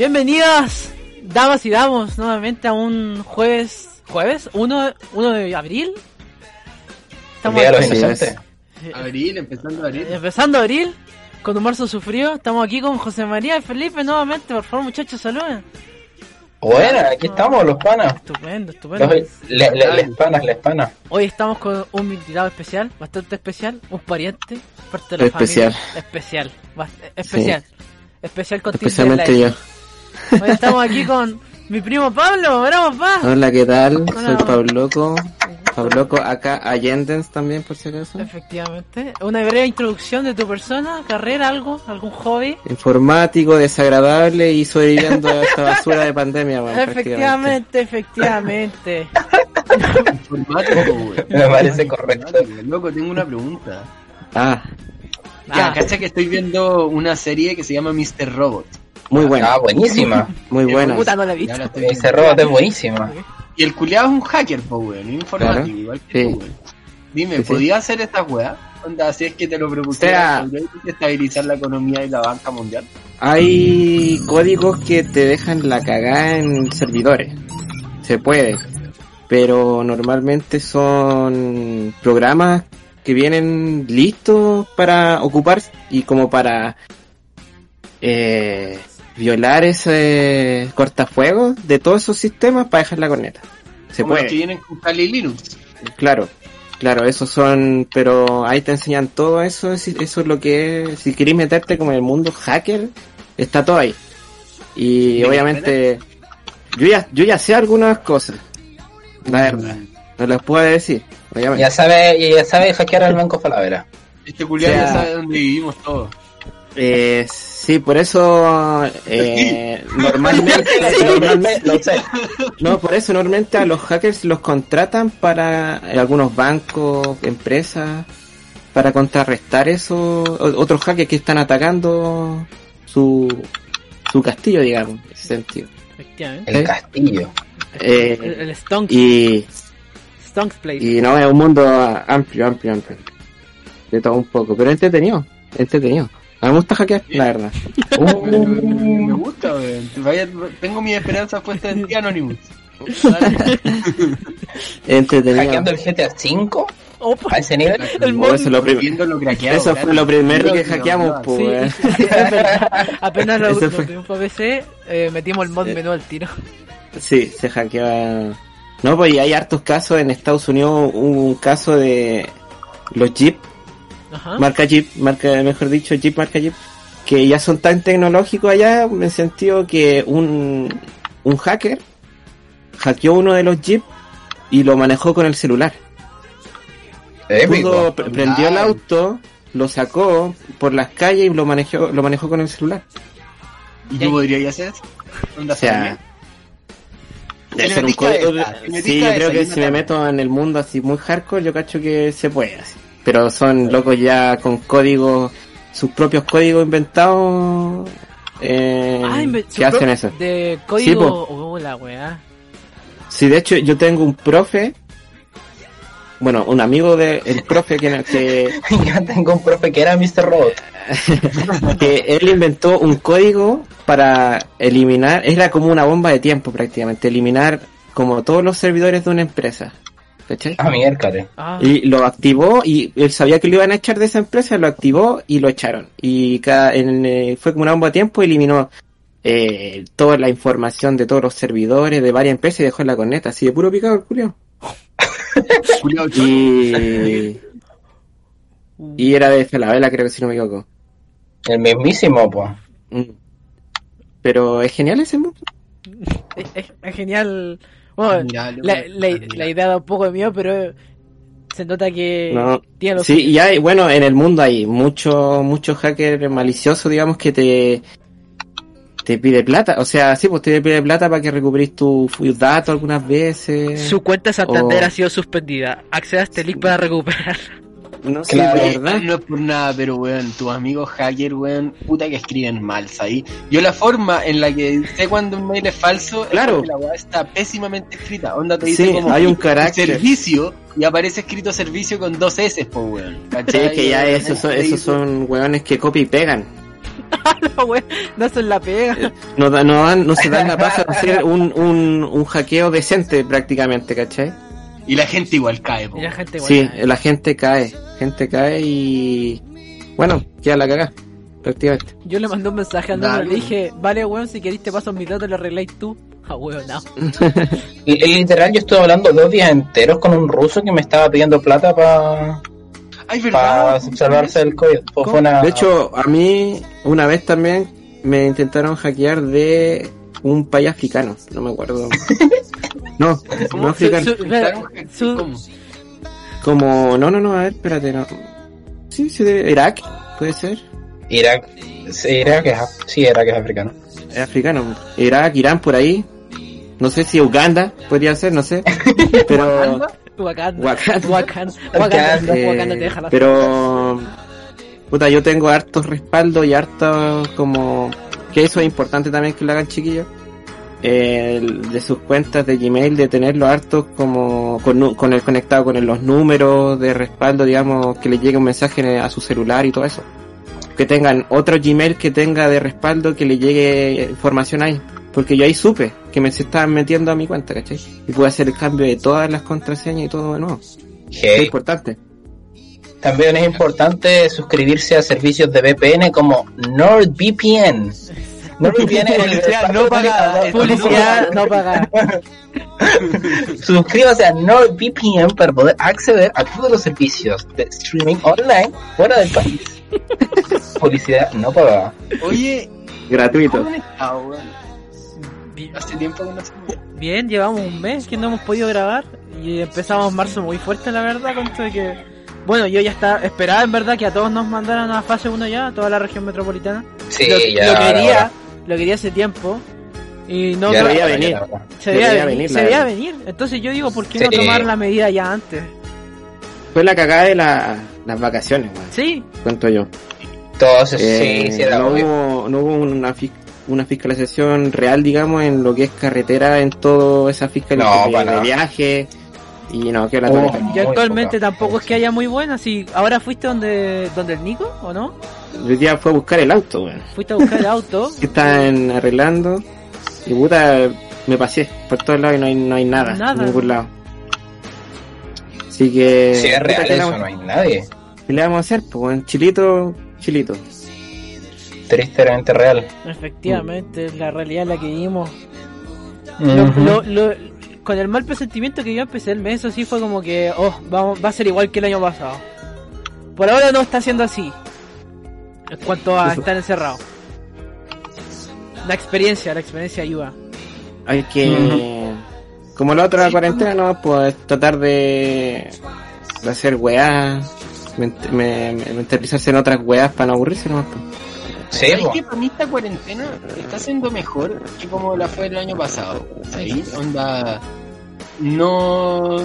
Bienvenidas, damas y damos, nuevamente a un jueves, jueves, 1, 1 de abril. Estamos aquí- Inocentes. Abril, empezando abril. empezando abril, con un marzo sufrido. Estamos aquí con José María y Felipe nuevamente. Por favor, muchachos, saluden. Bueno, aquí estamos, los panas. Estupendo, estupendo. Los, le- le- les panas, les panas. Hoy estamos con un invitado especial, bastante especial, un pariente, parte de la Especial. familia. Especial. bast- especial. Especial con Especialmente yo. Hoy estamos aquí con mi primo Pablo. ¡Bravo, pa! Hola, ¿qué tal? Hola. Soy Pabloco. Pabloco, acá Allendens también, por si acaso. Efectivamente. Una breve introducción de tu persona, carrera, algo, algún hobby. Informático, desagradable y sobreviviendo a esta basura de pandemia. Efectivamente, efectivamente. Informático, güey. Me parece correcto. Loco, tengo una pregunta. Ah, Ya, Ah, cacha que estoy viendo una serie que se llama Mr. Robot. Muy buena, Ah, buenísima. muy buena. puta, no la he visto. Ese robot es buenísima. Y el culiado es un hacker, po, weón, un informático, Claro. igual que Sí. tú, weón. Dime, Sí, sí. ¿podía hacer esta weá? Onda, si es que te lo propusiera, O sea- ¿podría estabilizar la economía y la banca mundial? Hay códigos que te dejan la cagada en servidores. Se puede. Pero normalmente son programas que vienen listos para ocupar y como para eh, violar ese cortafuegos de todos esos sistemas para dejar la corneta. Se Como los que puede, vienen con Kali Linux. claro. Claro, esos son, pero ahí te enseñan todo eso, es- eso es lo que es, si querés meterte como en el mundo hacker, está todo ahí. Y ¿De qué obviamente, yo ya, yo ya sé algunas cosas, la verdad, no las puedo decir, obviamente. Ya sabe, ya sabe hackear al Banco Falabella. Este culiado O sea- ya sabe dónde vivimos todos. Eh, sí, por eso, eh, normalmente, normalmente, Lo sé. no, por eso normalmente a los hackers los contratan para algunos bancos, empresas, para contrarrestar esos otros hackers que están atacando su, su castillo, digamos, en ese sentido. Efectivamente. El ¿Eh? castillo. El, Eh, el Stonks, y, Stonks Place. y no, es un mundo amplio, amplio, amplio. De todo un poco, pero entretenido, entretenido. A mí me gusta hackear, la verdad. Me, me- me gusta. Vaya, tengo mi esperanza puesta en ti, Anonymous. Entretenido. ¿Hackeando el GTA V? Opa. ¿A ese nivel? El Oh, eso es lo prim- Viendo lo craqueado, Eso fue lo primero que hackeamos, Sí, sí. Apenas lo, lo PC, eh, metimos el mod menú al tiro. Sí, se hackeaba. No, pues y hay hartos casos. En Estados Unidos hubo un caso de los Jeep, Ajá. marca Jeep, marca, mejor dicho, Jeep, marca Jeep, que ya son tan tecnológicos allá, en el sentido que un, un hacker hackeó uno de los Jeep y lo manejó con el celular. Pudo- pre- prendió el auto, lo sacó por las calles y lo manejó, lo manejó con el celular. ¿Y tú podrías hacer O sea, ser un código- sí, yo creo que si me meto en el mundo así muy hardcore, yo cacho que se puede así. Pero son locos ya con códigos, sus propios códigos inventados eh, Ah, inve- que hacen eso. De código. po. oh, la weá. Sí, de hecho yo tengo un profe, bueno, un amigo del profe que, que, tengo un profe que era Mr. Robot. que él inventó un código para eliminar, era como una bomba de tiempo prácticamente, eliminar como todos los servidores de una empresa. ¿Cachai? Ah, miércoles. Ah, Y lo activó y él sabía que lo iban a echar de esa empresa, lo activó y lo echaron. Y cada, en, eh, fue como una bomba de tiempo, eliminó eh, toda la información de todos los servidores de varias empresas y dejó en la corneta, así de puro picado el culiao. Y, y era de Falabella, creo que si no me equivoco. El mismísimo, pues. Pero es genial ese mundo. es, es- es genial. Bueno, la, la, idea da un poco de miedo, pero se nota que No. tiene los Sí, y hay, bueno, en el mundo hay muchos muchos hackers maliciosos, digamos, que te te pide plata. O sea, sí, pues te pide plata para que recuperes tus tus datos algunas veces. Su cuenta Santander ha sido suspendida. Acceda a este link para recuperar. No sé, Claro. de Oye, verdad. No es por nada, pero weón, tus amigos hackers, weón, puta que escriben mal, ¿sabes? Yo la forma en la que sé cuando un mail es falso, Claro. es porque la weá está pésimamente escrita. Onda te dice Sí, como hay un carácter. servicio y aparece escrito servicio con dos S, po weón. Sí, ¿cachai? es que ya esos son, esos son hueones que copia y pegan. esa wea, no se la pega. no, da- no, dan- no se dan la paja de hacer un, un, un hackeo decente prácticamente, ¿cachai? Y la gente igual cae, po. Y la gente igual. Sí, la gente cae, gente cae y bueno, queda la cagada, prácticamente. Yo le mandé un mensaje Dale. número, le dije, vale weón, si querés te paso mis datos, lo arregláis tú. Ah weón, no. Li- Literal, yo estuve hablando dos días enteros con un ruso que me estaba pidiendo plata para ¿verdad? salvarse del COVID. Fue una- De hecho, a mí una vez también me intentaron hackear de un país africano, no me acuerdo. No, no su- ¿Cómo? Como, no, no, no, a ver, espérate, no. Sí, sí, de Irak, puede ser. Irak, sí, Irak es, sí, Irak es africano. Es africano. Irak, Irán, por ahí. No sé si Uganda podría ser, no sé. Pero, Wakanda. Wakanda. Wakanda. Wakanda. eh, Wakanda te deja la pero, puta, yo tengo hartos respaldos y hartos como, que eso es importante también que lo hagan chiquillos. Eh, de sus cuentas de Gmail, de tenerlo hartos como con, el conectado con el- los números de respaldo, digamos, que le llegue un mensaje a su celular y todo eso. Que tengan otro Gmail que tenga de respaldo que le llegue información ahí. Porque yo ahí supe que me se estaban metiendo a mi cuenta, ¿cachai? Y pude hacer el cambio de todas las contraseñas y todo de nuevo. Es importante. También es importante suscribirse a servicios de VPN como NordVPN. NordVPN es el Publicidad no pagada. Publicidad no pagada. Suscríbase a NordVPN para poder acceder a todos los servicios de streaming online fuera del país. Publicidad no pagada. Oye, Gratuito. Hace tiempo que no se Bien, llevamos un mes que no hemos podido grabar y empezamos marzo muy fuerte, la verdad, con esto de que... Bueno, yo ya estaba, esperaba en verdad que a todos nos mandaran a fase 1 ya, a toda la región metropolitana. Sí, lo, ya. lo quería. Lo quería hace tiempo. Y no Ya no- veía venir. se veía veía venir, se veía venir. Entonces yo digo, ¿por qué no tomar la medida ya antes? Fue la cagada de la- las vacaciones, weón. Sí, Cuento yo. Entonces, Eh, sí, sí, era no, obvio. hubo, no hubo una, una fiscalización real, digamos, en lo que es carretera, en toda esa No, fiscalización para de, nada. viaje. Y no, que la Oh. y actualmente poca. tampoco es que haya muy buenas. Si ahora fuiste donde, donde el Nico, ¿o no? Hoy día fue a buscar el auto, weón. Fuiste a buscar el auto. Que están arreglando. Y puta, me pasé por todos lados y no hay, no hay nada, Nada. en ningún lado. Así que. Si es real ¿qué le eso, no hay nadie. ¿Qué le vamos a hacer? Pues, chilito, chilito. Tristemente real. Efectivamente, es la realidad en la que. Lo- lo- lo- con el mal presentimiento que yo empecé el mes, eso sí fue como que, oh, vamos, va a ser igual que el año pasado. Por ahora no está siendo así. En cuanto a Eso. estar encerrado. La experiencia, la experiencia ayuda. Hay que. Como la otra cuarentena, ¿no? Pues tratar de. de hacer weá. ment- me- me- mentalizarse en otras weás para no aburrirse, ¿no? Pues. Sí, ¿Sabes que para mí esta cuarentena está siendo mejor que como la fue el año pasado? ¿Sí? Onda, no,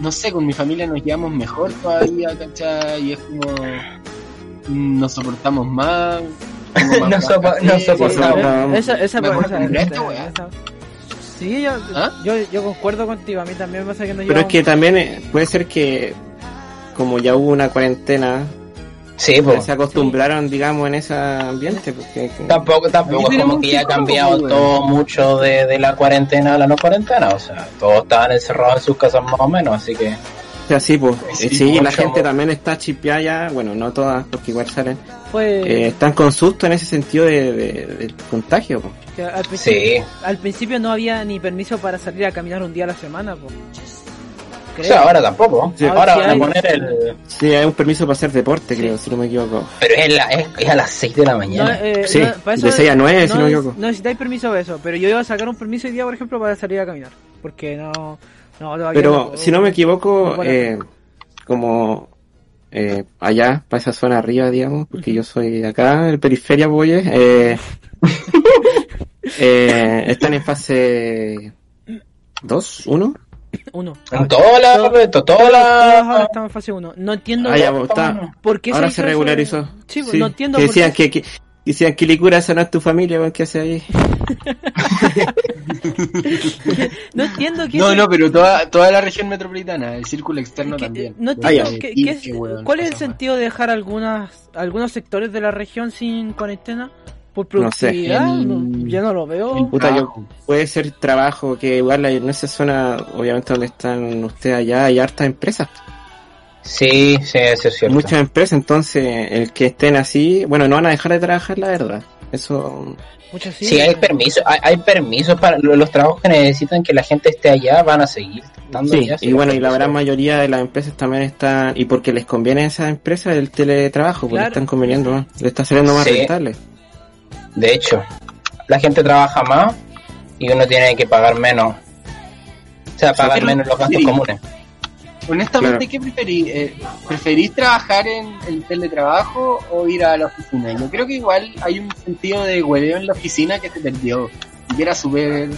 no sé, con mi familia nos llevamos mejor todavía, ¿cachai? Y es como, nos soportamos más. más Nos sopo- café. nos soportamos. Vamos. Esa, esa, Sí, yo, ¿Ah? yo, yo concuerdo contigo, a mí también me pasa que no Pero es que también eh, puede ser que. Como ya hubo una cuarentena, Sí, po. se acostumbraron, digamos, en ese ambiente. Porque, Tampoco, tampoco es como que haya psicólogo, cambiado todo mucho de, de la cuarentena a la no cuarentena. O sea, todos estaban encerrados en sus casas más o menos, así que. o sea, sí, pues. Sí, sí, la gente también está chipeada ya. Bueno, no todas, porque igual salen. fue eh, están con susto en ese sentido de, de- del contagio, pues. al, principio, Sí. al principio no había ni permiso para salir a caminar un día a la semana. Po. O Creo. sea, ahora tampoco. Sí. Ahora Sí van a poner el. Sí, hay un permiso para hacer deporte, creo, si no me equivoco. Pero es, la, es, es a las 6 de la No, mañana. eh, Sí, no, para de 6 a 9, si no me equivoco. No necesitáis permiso de eso, pero yo iba a sacar un permiso hoy día, por ejemplo, para salir a caminar. Porque no. No, Pero no- si no me equivoco, no eh, como eh, allá, para esa zona arriba, digamos, porque yo soy de acá, el periferia, boye, eh, eh, están en fase 2, 1. Uno. En toda la. Todo- toda Todos ahora la. estamos en fase 1. No entiendo Ah, ya, pues, está. por qué Ahora se eso. regularizó. Sí, pues, Sí, no entiendo que por decían qué. que, que decían que Licura esa no es tu familia, ¿qué hace ahí? No entiendo qué No, es- no, pero toda, toda la región metropolitana, el círculo externo que- también. No Ah, entiendo qué- qué es- qué cuál es el sentido de dejar algunas algunos sectores de la región sin cuarentena Por No sé. productividad, no- yo no lo veo. Puta, yo-. Puede ser trabajo que igual hay- en esa zona, obviamente donde están ustedes allá, hay hartas empresas. Sí, sí, eso es cierto. Muchas empresas, entonces el que estén así, bueno, no van a dejar de trabajar, la verdad. Eso, Muchos Sí, hay permisos, hay, hay permisos para lo- los trabajos que necesitan que la gente esté allá, van a seguir estando sí, allá, y bueno, y la gran mayoría de las empresas también están, y porque les conviene a esas empresas el teletrabajo, porque Claro. están conveniendo más, le está saliendo más Sí. rentable. De hecho, la gente trabaja más y uno tiene que pagar menos. O sea, pagar pero- menos los gastos sí. comunes. Honestamente, Claro. ¿qué preferís? Eh, ¿Preferís trabajar en el teletrabajo o ir a la oficina? Yo creo que igual hay un sentido de hueveo en la oficina que se perdió y que era súper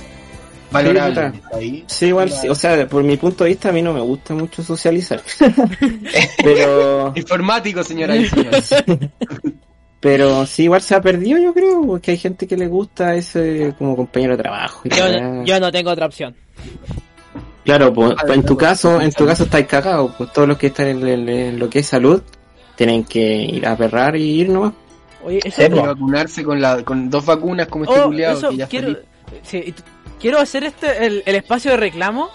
valorable. Sí, igual, sí, o sea, por mi punto de vista a mí no me gusta mucho socializar. pero, Informático, señora y señores. pero sí, igual se ha perdido yo creo, porque hay gente que le gusta ese como compañero de trabajo. y Yo, no- weá. yo no tengo otra opción. Claro, pues en tu caso, en tu caso estáis cagados, pues todos los que están en, en- en lo que es salud tienen que ir a perrar y ir nomás. Oye, eso vacunarse con, la, con dos vacunas como este Oh, culiao eso, que ya quiero, sí, quiero hacer este el, el espacio de reclamo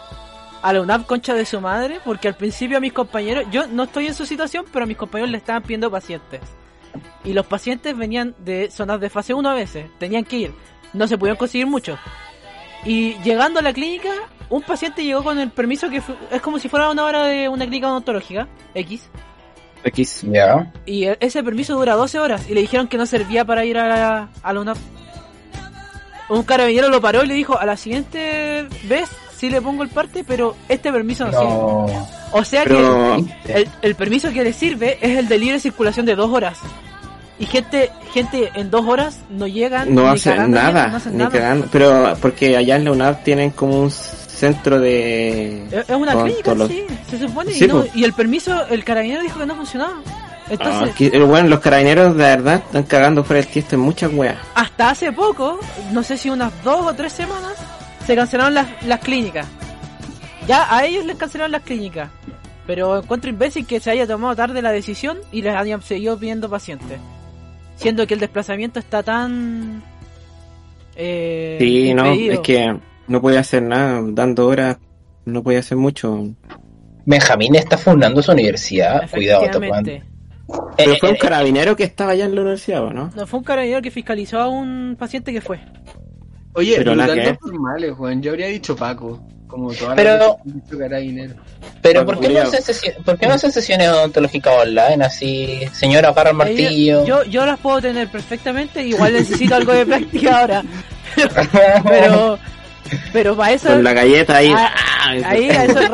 a la UNAP concha de su madre, porque al principio a mis compañeros, yo no estoy en su situación, pero a mis compañeros le estaban pidiendo pacientes. Y los pacientes venían de zonas de fase 1 a veces, tenían que ir, no se pudieron conseguir mucho. Y llegando a la clínica, un paciente llegó con el permiso que fue- es como si fuera una hora de una clínica odontológica, X, Aquí Ya. y e- ese permiso dura 12 horas y le dijeron que no servía para ir a la, a la UNAP. Un carabinero lo paró y le dijo, a la siguiente vez sí le pongo el parte, pero este permiso no, sirve. O sea Pero, que el, el permiso que le sirve es el de libre circulación de dos horas. Y gente, gente en dos horas no llegan no ni hacen cagando nada, no hacen ni nada. Pero porque allá en la UNAP tienen como un centro de... Es una clínica, sí, se supone. Sí, y, no- pues. y el permiso, el carabinero dijo que no funcionaba. Entonces, Ah, eh, bueno, los carabineros de verdad están cagando fuera del tiesto en muchas weas. hasta hace poco, no sé si unas dos o tres semanas, se cancelaron las, las clínicas. Ya a ellos les cancelaron las clínicas. Pero encuentro imbécil que se haya tomado tarde la decisión y les hayan seguido pidiendo pacientes. Siendo que el desplazamiento está tan... Eh, Sí, no, es que no podía hacer nada, dando horas, no podía hacer mucho. Benjamín está fundando su universidad. Cuidado. Efectivamente. Pero Eh, fue un eh, carabinero que estaba allá en la universidad, ¿o ¿no? No, fue un carabinero que fiscalizó a un paciente que fue. Oye, Pero tanto ver. formales, Juan. Yo habría dicho Paco. Como Pero- carabinero. Pero ¿por qué, no Cuidado. hacen sesi- ¿por qué no hacen sesiones odontológicas online? Así, señora, agarra el martillo. Yo, yo las puedo tener perfectamente, igual necesito algo de práctica ahora. Pero, pero para eso, Con la galleta ahí. Ah, ¡ah! ahí a esos,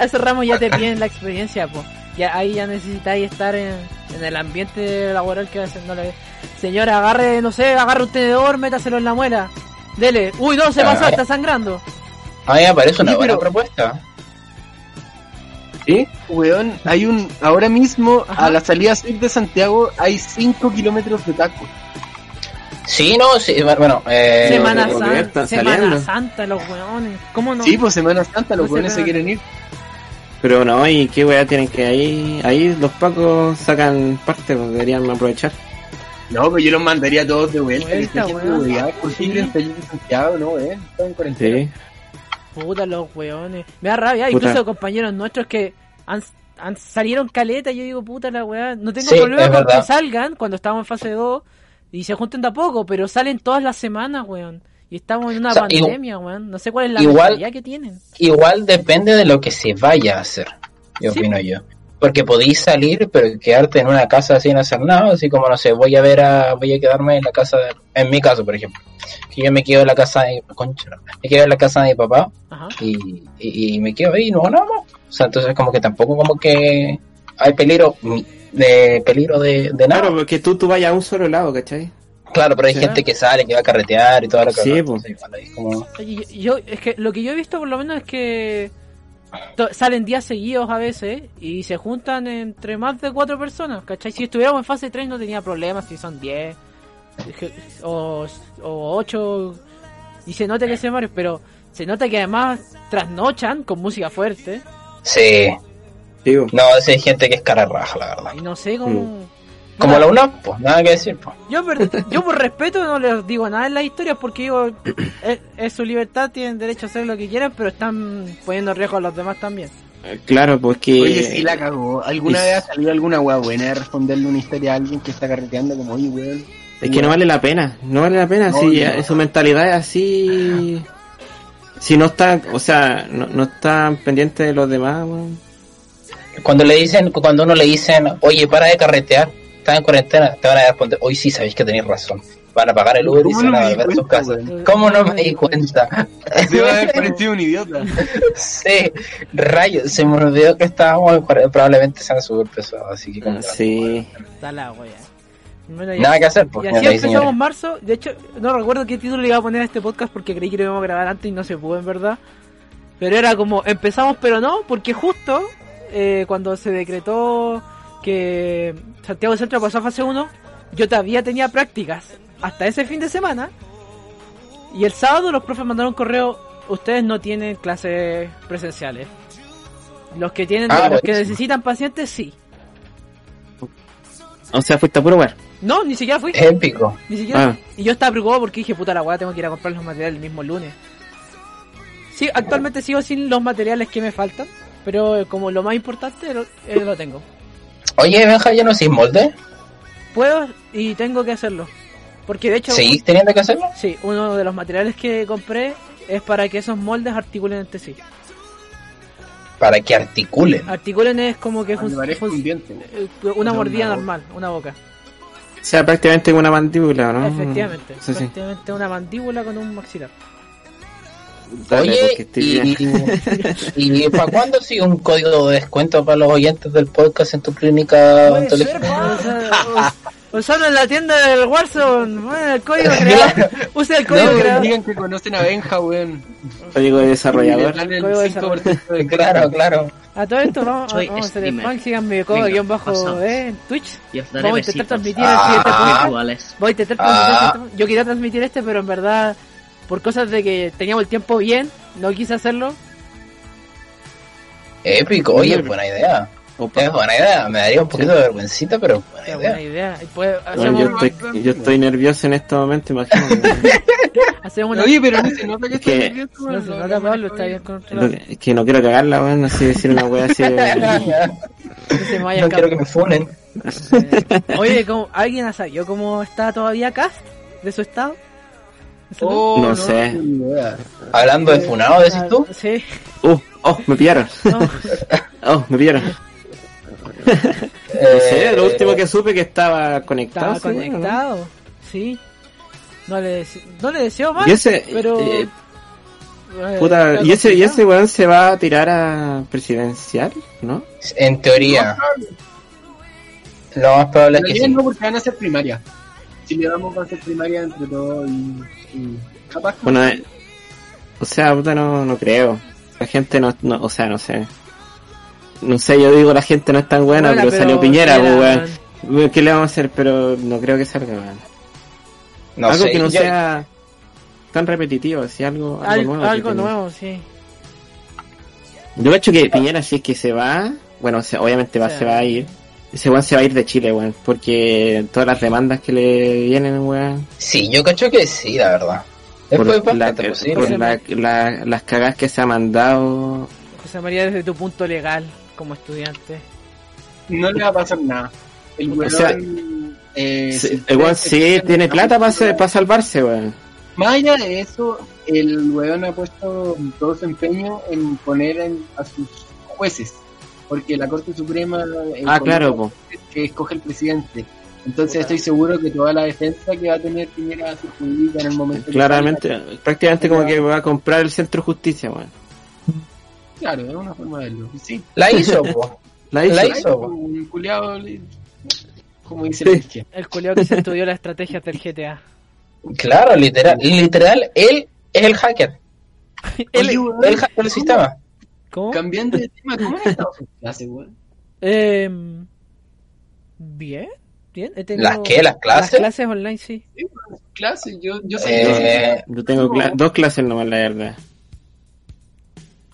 a esos ramos ya te piden la experiencia, pues. Ya, ahí ya necesitáis estar en, en el ambiente laboral que hacen. No le... Señora, agarre, no sé, agarre un tenedor, métaselo en la muela. Dele. Uy, no, se Ah, pasó, ya. está sangrando. A mí me parece una Oye, buena pero- propuesta. ¿Sí? Weón, hay un. Ahora mismo, Ajá. a la salida sur de Santiago, hay 5 kilómetros de taco. Sí, no, sí, bueno, eh, Semana Santa, están Semana saliendo. Weones. los weones. ¿Cómo no? Sí, pues Semana Santa, los No se weones se quieren ir. Pero no, y qué weá tienen que ahí. Ahí los pacos sacan parte, pues deberían aprovechar. No, pues yo los mandaría a todos de vuelta. Vuelta, weón. ¿Por qué Sí. quieren salir de Santiago? No, eh. Están en cuarentena. Sí. Puta los weones. Me da rabia, Puta. incluso compañeros nuestros que han, han- salieron caleta, yo digo, puta la weá. No tengo Sí, problema con que salgan cuando estamos en fase 2 y se junten de a poco, pero salen todas las semanas, weón. Y estamos en una O sea, pandemia, weón. No sé cuál es la igual- que tienen. igual depende de lo que se vaya a hacer, yo Sí. opino yo. Porque podéis salir, pero quedarte en una casa sin hacer nada, así como, no sé, voy a ver a, voy a quedarme en la casa, de- en mi caso, por ejemplo, que yo me quedo en la casa de, concha, me quedo en la casa de mi papá Ajá. y, y, y me quedo ahí, no nada más. O sea, entonces como que tampoco como que hay peligro, de peligro de, de nada. Claro, porque tú, tú vayas a un solo lado, ¿cachai? Claro, pero hay Sí. gente que sale, que va a carretear y todo lo que Sí, pues. Como- Oye, yo, es que lo que yo he visto por lo menos es que salen días seguidos a veces y se juntan entre más de cuatro personas, ¿cachai? Si estuviéramos en fase 3 no tenía problemas, si son 10 o, o 8 y se nota que se varios, pero se nota que además trasnochan con música fuerte Sí, no, esa hay gente que es cara raja, la verdad. y no sé cómo... Como No. la UNAM, pues, nada que decir, pues. Yo, por respeto no les digo nada en las historias porque digo, es, es su libertad, tienen derecho a hacer lo que quieran, pero están poniendo en riesgo a los demás también. Claro, porque... Oye, sí la cagó. ¿Alguna es- vez ha salido alguna wea buena de responderle una historia a alguien que está carreteando como, oye, weón? Es que no vale la pena, no vale la pena, No, si no. su mentalidad es así... Si no está, o sea, no, no está pendiente de los demás, weón. Cuando le dicen, cuando uno le dicen, oye, para de carretear, estás en cuarentena, te van a responder, hoy sí sabéis que tenéis razón. Van a pagar el Uber y ¿Cómo se van no a volver a sus casas. ¿Cómo no me di cuenta? Debe haber parecido un idiota. sí, rayos, se me olvidó que estábamos, en cuarentena, probablemente sean súper pesados, así que como- Sí. Está la wea. Bueno, ya- Nada que hacer, pues, Y así empezamos señores. marzo. De hecho, no recuerdo qué título le iba a poner a este podcast porque creí que lo íbamos a grabar antes y no se pudo, en verdad. Pero era como, empezamos pero no, porque justo eh, cuando se decretó que Santiago Centro pasó a fase 1, yo todavía tenía prácticas hasta ese fin de semana. Y el sábado los profes mandaron un correo, ustedes no tienen clases presenciales. Los que tienen, Ah, los que necesitan pacientes, sí. O sea, fuiste a puro lugar. No, ni siquiera fui. Épico. Ni siquiera. Ah. Y yo estaba preocupado porque dije, puta la weá, tengo que ir a comprar los materiales el mismo lunes. Sí, actualmente sigo sin los materiales que me faltan, pero como lo más importante lo, eh, lo tengo. Oye, Benja, ¿ya no sin molde? Puedo y tengo que hacerlo. Porque de hecho, ¿Seguís teniendo que hacerlo? sí, uno de los materiales que compré es para que esos moldes articulen entre sí. Para que articulen. Articulen es como que fun- un diente. eh, una mordida una normal, una boca. O sea, prácticamente una mandíbula, ¿no? Efectivamente, Sí, sí. efectivamente una mandíbula con un maxilar. Dale, Oye, y, y ¿para cuándo sigue un código de descuento para los oyentes del podcast en tu clínica Puede ser, odontológica? o sea, o- usarlo en la tienda del Warzone, bueno, el código creado, usa el código No, creado. digan que conocen a Benja, weón. Código de desarrollador. Y le dan el Juego de 5% de Claro, claro. A todo esto vamos, Soy vamos a hacer el síganme codo Venga, guion bajo eh, en Twitch. Y os daré Vamos a intentar transmitir el Ah. siguiente podcast. Voy a intentar Ah. transmitir el siguiente- Yo quería transmitir este, pero en verdad, por cosas de que teníamos el tiempo bien, no quise hacerlo. Épico, oye, buena idea. Opa. Es buena idea. Me daría un poquito de vergüencita, pero buena idea. buena idea. Pues, Bueno, hacemos, yo, estoy, yo estoy nervioso en este momento, imagínate. hacemos una... Oye, pero no se nota que Es que- está nervioso, No se nota, Pablo, está bien controlado. que- es que no quiero cagarla, weón, no sé decir una wea así. de- No se me vaya a no quiero que me funen. Eh, Oye, ¿cómo, ¿alguien sabido cómo está todavía Cast? ¿De su estado? Oh, No sé. Hablando de funado, decís Ah, tú. Sí. Uh, oh, me pillaron. No. Oh, me pillaron. No sé, lo último que supe que estaba conectado. Estaba bueno, ¿no? conectado. Sí. No le, dese- no le deseo más. Y ese, pero. eh, eh, puta, y ese, y ese weón se va a tirar a presidencial, ¿no? En teoría, lo más probable es que sí. no, porque van a hacer primaria. Si le damos a hacer primaria entre todos y, y capaz que Bueno, eh, o sea, puta, no, no creo. La gente no, no, o sea, no sé. No sé, yo digo la gente no es tan buena, Buena, pero, salió Piñera, pues, weón. ¿Qué le vamos a hacer? Pero no creo que salga, weón. No algo sé, que no yo- sea tan repetitivo, así algo, algo, nuevo. algo nuevo, sí. Yo hecho que Piñera, si es que se va, bueno, obviamente va, Se va a ir. Ese weón se va a ir de Chile, weón, porque todas las demandas que le vienen, weón, Sí, yo cacho que sí, la verdad. Es por, muy la, bastante posible. por la- la- las cagadas que se ha mandado. José María, desde tu punto legal, como estudiante. no le va a pasar nada. El O weón, sea, eh, Sí, si el weón sí tiene la plata para música- salvarse, weón. Más allá de eso, el weón ha puesto todo su empeño en poner en- a sus jueces. Porque la Corte Suprema eh, Ah, claro, po. que escoge el presidente. Entonces estoy seguro que toda la defensa que va a tener Piñera se publica en el momento que Claramente, prácticamente como que va a comprar el centro justicia, weón. Claro, es una forma de verlo. Sí. La hizo, po. La hizo. La hizo. Un culiado, como dice Sí. izquierda. El culiao que se estudió las estrategias del GTA. Claro, literal. Literal, él es el hacker. Él- weón, El hacker del sistema. ¿Cómo? Cambiando de tema, ¿cómo han estado sus clases, weón? Eh, bien, bien. He tenido ¿Las qué? ¿Las clases? Las clases online, sí. Clases, yo, yo soy Eh, Yo tengo cla- dos clases nomás, la verdad.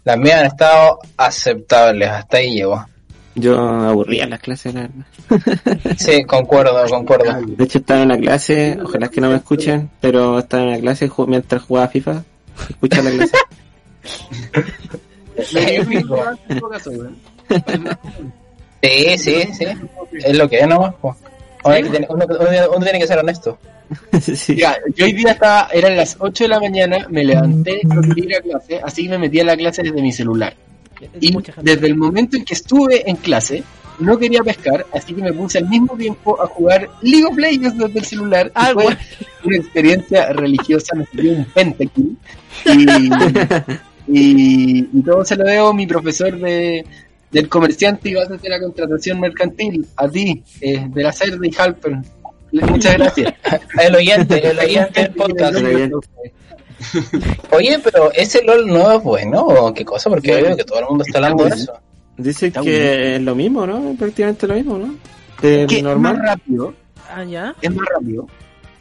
las mías han estado aceptables, hasta ahí llegó. Yo aburría las clases, la verdad. Sí, concuerdo, concuerdo. De hecho, estaba en la clase, ojalá que no me escuchen, pero estaba en la clase mientras jugaba FIFA. Escucha la clase. Sí, sí, sí. Es lo que es nomás. Uno, uno- tiene que ser honesto. sí. Ya, yo hoy día estaba, eran las 8 de la mañana, me levanté, quería ir a clase, así que me metí a la clase desde mi celular. Y desde el momento en que estuve en clase, no quería pescar, así que me puse al mismo tiempo a jugar League of Legends desde el celular. y Ah, fue bueno. una experiencia religiosa, me salió un pentakill. Y, y, y todo se lo debo a mi profesor de, del comerciante y bases de la contratación mercantil, a ti, eh, de la SER de Halper. Muchas gracias. El oyente, el oyente del podcast. El oyente. Oye, pero ese LOL no es bueno o qué cosa, porque yo veo que todo el mundo está hablando de eso. Está que es lo mismo, ¿no? Prácticamente lo mismo, ¿no? De que es más normal. rápido, Ah, ya. es más rápido,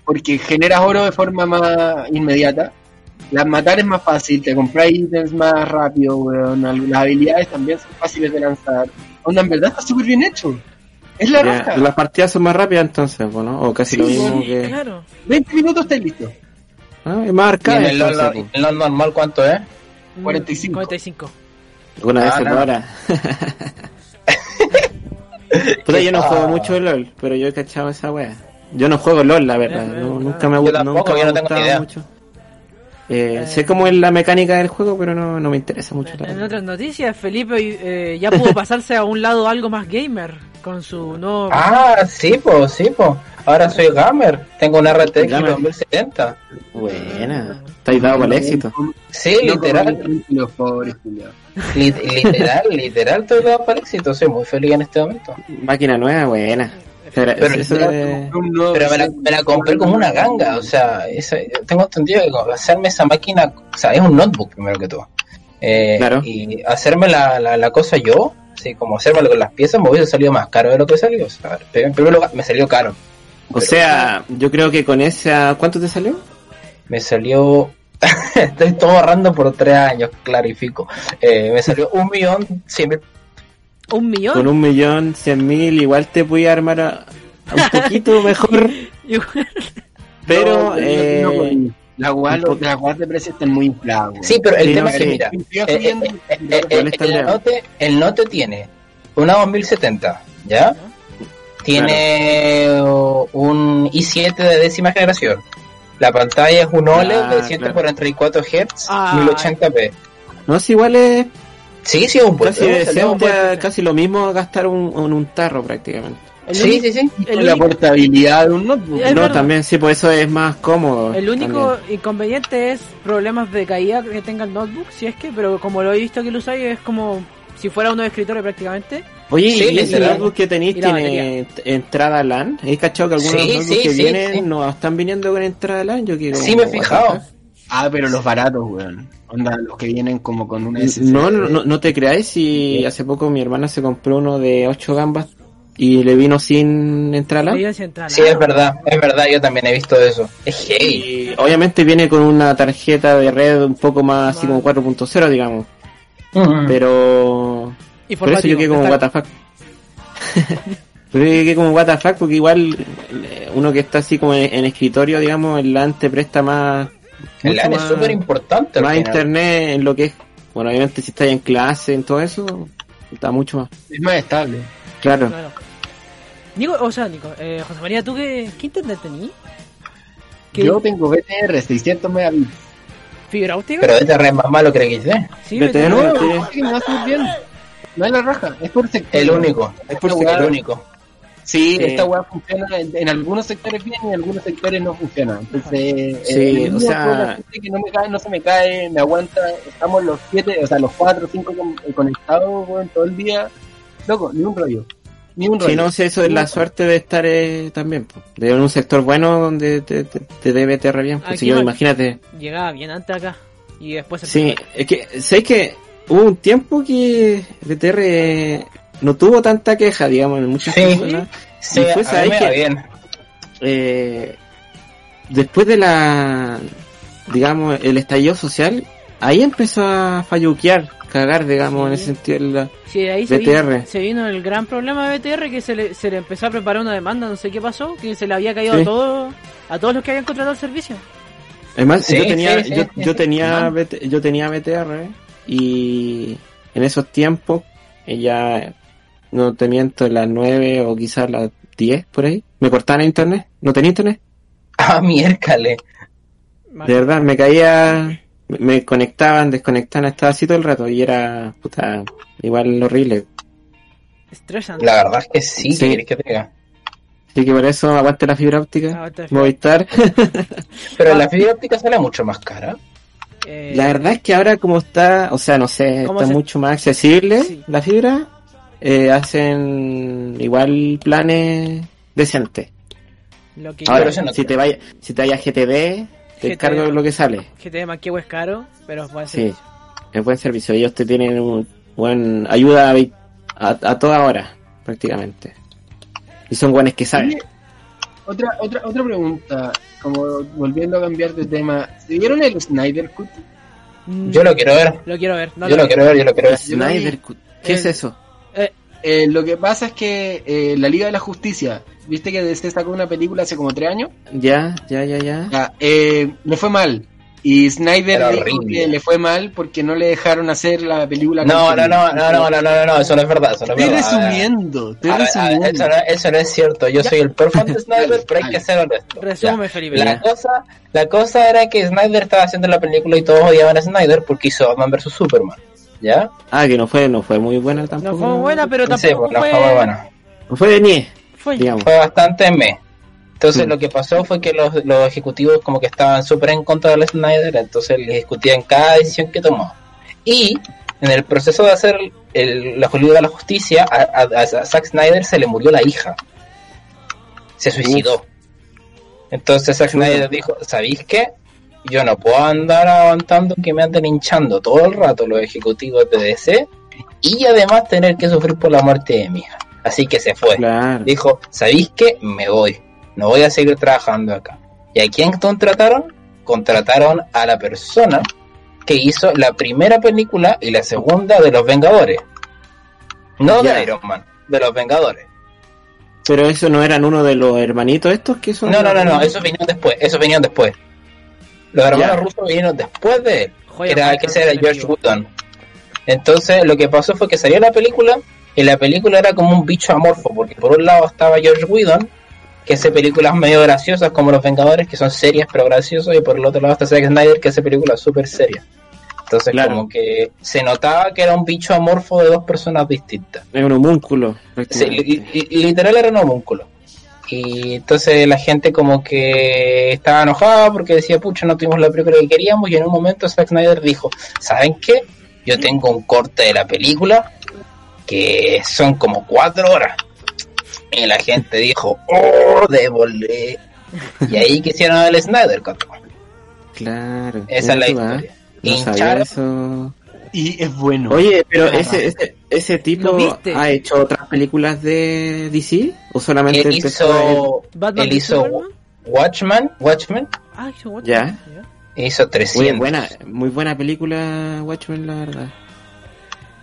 porque generas oro de forma más inmediata. Las matar es más fácil, te compras ítems más rápido, weón. Las habilidades también son fáciles de lanzar. Onda, en verdad está súper bien hecho. Es la raja. Las partidas son más rápidas entonces, ¿no? O casi Sí, lo mismo que... Claro. 20 minutos estáis listo. Ah, es más Y arcade en el LOL, el LOL normal, ¿cuánto es? 45. 45. Una vez Ah, por no. hora. Puta, yo no juego mucho LOL, pero yo he cachado esa wea. Yo no juego LOL, la verdad. No- nunca me, ha Yo tampoco, nunca me yo no tengo ni idea. mucho. Eh, sé cómo es la mecánica del juego, pero no, no me interesa mucho. En otras noticias, Felipe eh, ya pudo pasarse a un lado algo más gamer con su nuevo. Ah, sí, pues, sí, pues. Ahora soy gamer. Tengo una RTX Gamer. 2070. Buena. Estáis dado para el éxito. Sí, No literal. Los pobres, literal, literal, estoy dado para el éxito. Soy muy feliz en este momento. Máquina nueva, buena. Pero, Pero eso ya de- Un nuevo Pero me la, me la compré como una ganga, o sea, tengo entendido que hacerme esa máquina, o sea, es un notebook primero que todo. Eh, Claro. Y hacerme la, la, la cosa yo, así como hacérmelo con las piezas, me hubiese salido más caro de lo que salió. O sea, pero en primer lugar, me salió caro. O sea, yo creo que con esa... ¿Cuánto te salió? Me salió, estoy todo ahorrando por tres años, clarifico. Eh, me salió un millón cien mil. ¿Un millón? Con un millón, cien mil, igual te voy a armar a, a un poquito mejor. Pero, No, eh, no, no, no. La weas de precio están muy infladas, weón. Sí, pero el Sí, tema no, es que, mira, Siga eh, eh, eh, pero- eh, ¿Cuál está el, note, el Note tiene una 2070, ¿ya? Tiene un i7 de décima generación. La pantalla es un OLED Ah, de 144 Hz, Ah. 1080p. no es igual es Sí, sí, es un buen casi casi lo mismo gastar un, un, un tarro prácticamente. El Sí, sí, sí. La único- portabilidad de un notebook. Es no, verdad. también sí, por eso es más cómodo. El único también. inconveniente es problemas de caída que tenga el notebook, si es que, pero como lo he visto que lo usáis, es como si fuera uno de escritorio prácticamente. Oye, Sí, ¿y ese notebook que tenéis tiene entrada LAN? ¿He cachado que algunos Sí, notebooks sí, que sí, vienen sí. no están viniendo con entrada LAN? Yo quiero... Sí, me he fijado. Ah, pero los baratos, weón. Onda, los que vienen como con una SSD. No, no, no, te creáis si hace poco mi hermana se compró uno de 8 gambas y le vino sin entrada. Sí, es verdad, es verdad, yo también he visto eso. Es heavy. Y obviamente viene con una tarjeta de red un poco más así como 4.0 digamos. Mm. Pero... Por eso yo quedé como WTF. Pero yo quedé como WTF porque igual eh, uno que está así como en, en escritorio, digamos, el LAN te presta más... El LAN es más- súper importante. más internet en lo que es, bueno, obviamente si estás en clase, en todo eso, está mucho más. Es más estable. Claro. Claro. Nico, o sea, Nico, eh, José María, ¿tú qué, qué internet tenías? ¿Qué Yo tengo BTR 600 megabits. fibra óptica? Pero este re es más malo que el XD. sí, BTR, BTR. No, que. No es la raja, es por sector. El único. Es por Esta ser el weá- único. Sí, Sí. esta weá funciona en, en algunos sectores bien y en algunos sectores no funciona. Entonces, Sí, eh, o sea- toda la gente que no me cae, no se me cae, me aguanta. Estamos los siete, o sea, los cuatro, cinco con- eh, conectados weón, todo el día. Loco, ni un rollo. Ni un rollo. Si no sé, eso es la suerte de estar eh, también, po, de un sector bueno donde te, te, te debe TR bien. Pues si yo, no- imagínate. Llegaba bien antes acá. Y después Sí, es que, ¿sabes que Hubo un tiempo que BTR no tuvo tanta queja, digamos, en muchas Sí. personas. Sí, fue, a bien. eh, después de la, digamos, el estallido social, ahí empezó a falluquear, cagar, digamos, en ese sentido. la- Sí, ahí se BTR. vino, se vino el gran problema de BTR que se le, se le empezó a preparar una demanda, no sé qué pasó, que se le había caído Sí. a todos a todos los que habían contratado el servicio. Además, Sí, yo tenía, sí, sí, yo, sí, yo sí. tenía. BT yo tenía BTR y en esos tiempos, ya no te miento, las 9 o quizás las 10 por ahí, me cortaban internet, no tenía internet. Ah, miércale. De verdad, me caía, me- conectaban, desconectaban, estaba así todo el rato y era, puta, igual horrible. Estresante. La verdad es que sí, Sí. ¿qué querés que te diga? Así que por eso aguante la fibra óptica, Aguante fibra. Movistar. Pero Ah. la fibra óptica sale mucho más cara. Eh, La verdad es que ahora como está, o sea, no sé, ¿Cómo está se- mucho más accesible Sí. la fibra, eh, hacen igual planes decentes. lo que Ahora, si te vaya, si te vaya a GTD, te GTD. cargo lo que sale. GT Manquehue es caro, pero es buen Sí, servicio. es buen servicio. Ellos te tienen un buen ayuda a, a, a toda hora, prácticamente. Y son buenos que saben. Otra, otra, otra pregunta, como volviendo a cambiar de tema. ¿Se vieron el Snyder Cut? Mm, Yo lo quiero ver. Lo quiero ver. No yo lo quiero ver, yo lo quiero ver. Snyder Cut. ¿Qué es eso? Eh, lo que pasa es que eh, la Liga de la Justicia, viste que DC sacó una película hace como tres años, Ya, ya, ya, ya. Ya, eh, le fue mal. Y Snyder Era dijo horrible. que le fue mal porque no le dejaron hacer la película. No, no, no, no, no, no, no, no, no, eso no es verdad, eso no es Estoy verdad. resumiendo, estoy A ver, a ver, resumiendo. eso, no, eso no es cierto. Yo soy el de Snyder, pero hay que ser honesto. Resume, Ya. Felipe. La Ya. cosa, la cosa era que Snyder estaba haciendo la película y todos odiaban a Snyder porque hizo Batman vs Superman. ¿Ya? Ah, que no fue, no fue muy buena tampoco. No fue buena, pero Sí, tampoco pues, no fue... fue muy bueno. No fue de nie, fue- digamos. Fue bastante me. Entonces Mm. lo que pasó fue que los, los ejecutivos como que estaban súper en contra de Snyder, entonces les discutían cada decisión que tomaba. Y en el proceso de hacer el, la Liga de la Justicia, a, a- a Zack Snyder se le murió la hija. Se suicidó. Entonces Zack. Snyder dijo, ¿sabéis qué? Yo no puedo andar aguantando que me anden hinchando todo el rato los ejecutivos de DC y además tener que sufrir por la muerte de mi hija. Así que se fue Claro. dijo, ¿sabéis qué? Me voy. No voy a seguir trabajando acá. ¿Y a quién contrataron? Contrataron a la persona que hizo la primera película y la segunda de Los Vengadores. No Ya. de Iron Man, de Los Vengadores. Pero eso no eran uno de los hermanitos estos que son. No, no, no, no, esos vinieron después, esos vinieron después. Los hermanos Ya. rusos vinieron después de él. Joya, era que ese era George. Whedon. Entonces lo que pasó fue que salió la película y la película era como un bicho amorfo, porque por un lado estaba George Whedon, que hace películas medio graciosas como Los Vengadores, que son serias pero graciosas, y por el otro lado está Zack Snyder, que hace películas súper serias. Entonces Claro. como que se notaba que era un bicho amorfo de dos personas distintas. Es un homúnculo. Sí, prácticamente. li- li- literal era un homúnculo. Y entonces la gente como que estaba enojada porque decía, pucha, no tuvimos la película que queríamos. Y en un momento Zack Snyder dijo, ¿saben qué? Yo tengo un corte de la película que son como cuatro horas. Y la gente dijo, oh, démosle. Y ahí quisieron el Snyder Cut. Claro. Esa es la ¿ah? historia. No Hincharon. Y es bueno. Oye, pero ese, ese, ese tipo ha hecho otras películas de DC o solamente Él hizo, Batman él hizo Superman. Watchmen, Watchmen, Ah, hizo Watchmen, Ya. hizo Muy 300. buena, muy buena película Watchmen, la verdad.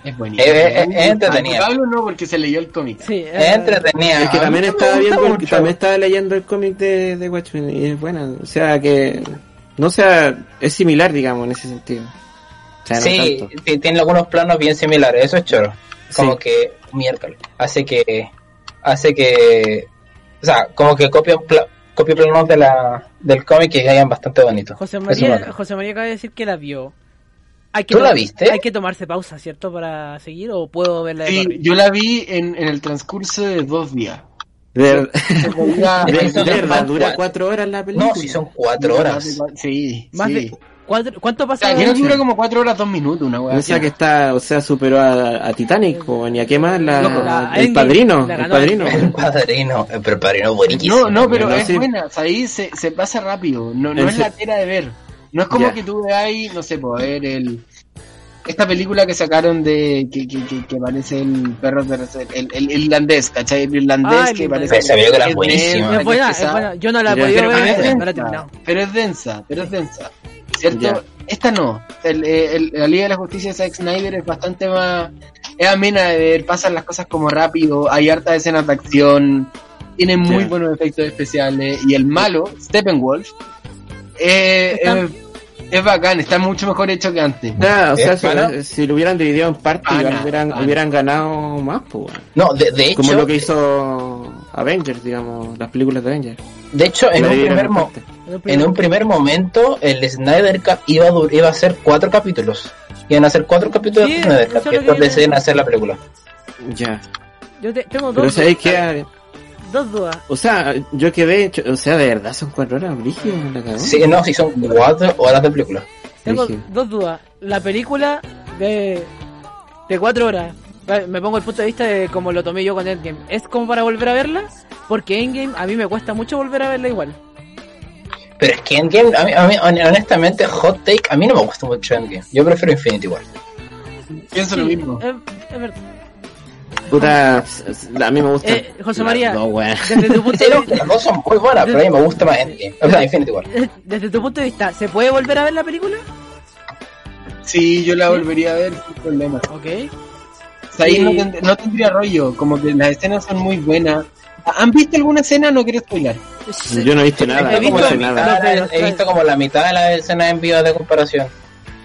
es buenísimo. Eh, eh, eh, entretenida. Pablo no, porque se leyó el cómic. Sí, Es eh, entretenida. es que también me estaba viendo, el- también estaba leyendo el cómic de, de Watchmen y es buena. O sea que, no sea, es similar, digamos, en ese sentido. O sea, no Sí, tanto. sí, tiene algunos planos bien similares, eso es choro. Como Sí. que miércoles. Hace que hace que o sea, como que copia pla- copia planos de la del cómic que hayan bastante bonitos. José María. José María acaba de decir que la vio. Hay que ¿Tú la viste? Hay que tomarse pausa, ¿cierto? Para seguir o puedo verla de Sí, yo la vi en, en el transcurso de dos días. De, de- de dura cuatro horas la película. No, si son cuatro horas. Sí, Más sí. de cuatro, ¿Cuánto pasa? creo que dura como cuatro horas, dos minutos, una weá. O sea así. que está, o sea, superó a, a Titanic, o ni a qué más, la, Loco, la el padrino, la el padrino. El padrino, pero el padrino buenísimo. No, no, pero No, es sí. buena. O sea, ahí se, se pasa rápido. No, no es la tela de ver. No es como Ya. que tú veas, no sé, por ver el. Esta película que sacaron de. que, que, que, que parece el perro de. el, el, el irlandés, ¿cachai? El irlandés Ah, que parece. Esa buenísima. Es buena, que es pesada. buena. Yo no la he podido ver, no la he terminado. pero es densa, pero es densa. ¿Cierto? Ya. esta no. El, eh, el- la Liga de la Justicia de Zack Snyder es bastante más. Es amena de ver, pasan las cosas como rápido, hay hartas escenas de acción, tiene muy Ya. buenos efectos especiales. Y el malo, Steppenwolf, eh, Está- es, es bacán, está mucho mejor hecho que antes. Ah, o sea, si, si lo hubieran dividido en partes, hubieran, pana. hubieran ganado más, pues. No, de, de hecho, Como lo que hizo Avengers, digamos, las películas de Avengers. De hecho en un, primer en mo- en un primer momento el Snyder Cut iba a, dur- iba a ser cuatro capítulos. Iban a ser cuatro capítulos Sí, de Snyder lo que que deciden hacer la película. Ya. Yo te- tengo Pero dos, sabéis que, dos dudas. o sea, yo quedé, hecho- o sea, de verdad son cuatro horas, brígido. Sí, no, si son cuatro horas de película. Tengo Brígido. dos dudas. La película de, de cuatro horas, me pongo el punto de vista de cómo lo tomé yo con Endgame. ¿Es como para volver a verla? Porque Endgame a mí me cuesta mucho volver a verla igual. Pero es que Endgame, a mí, a mí, honestamente, Hot Take, a mí no me gusta mucho Endgame. Yo prefiero Infinity War. Pienso lo mismo. Es, es verdad. Puta, s- a mí me gusta. Eh, José María. No, weón. Desde tu punto de vista, las dos son muy buenas, pero a mí me gusta más Endgame. O sea, Infinity War. eh, desde tu punto de vista, ¿se puede volver a ver la película? Sí, yo la volvería a ver sin problema. Ok. Sea, ahí Sí. no, tend- no tendría rollo, como que las escenas son muy buenas. ¿Han visto alguna escena? No quiero spoiler. Yo no he visto nada, He no visto nada. mitad de la- No, pero- he visto como la mitad de las escenas en vivo de comparación.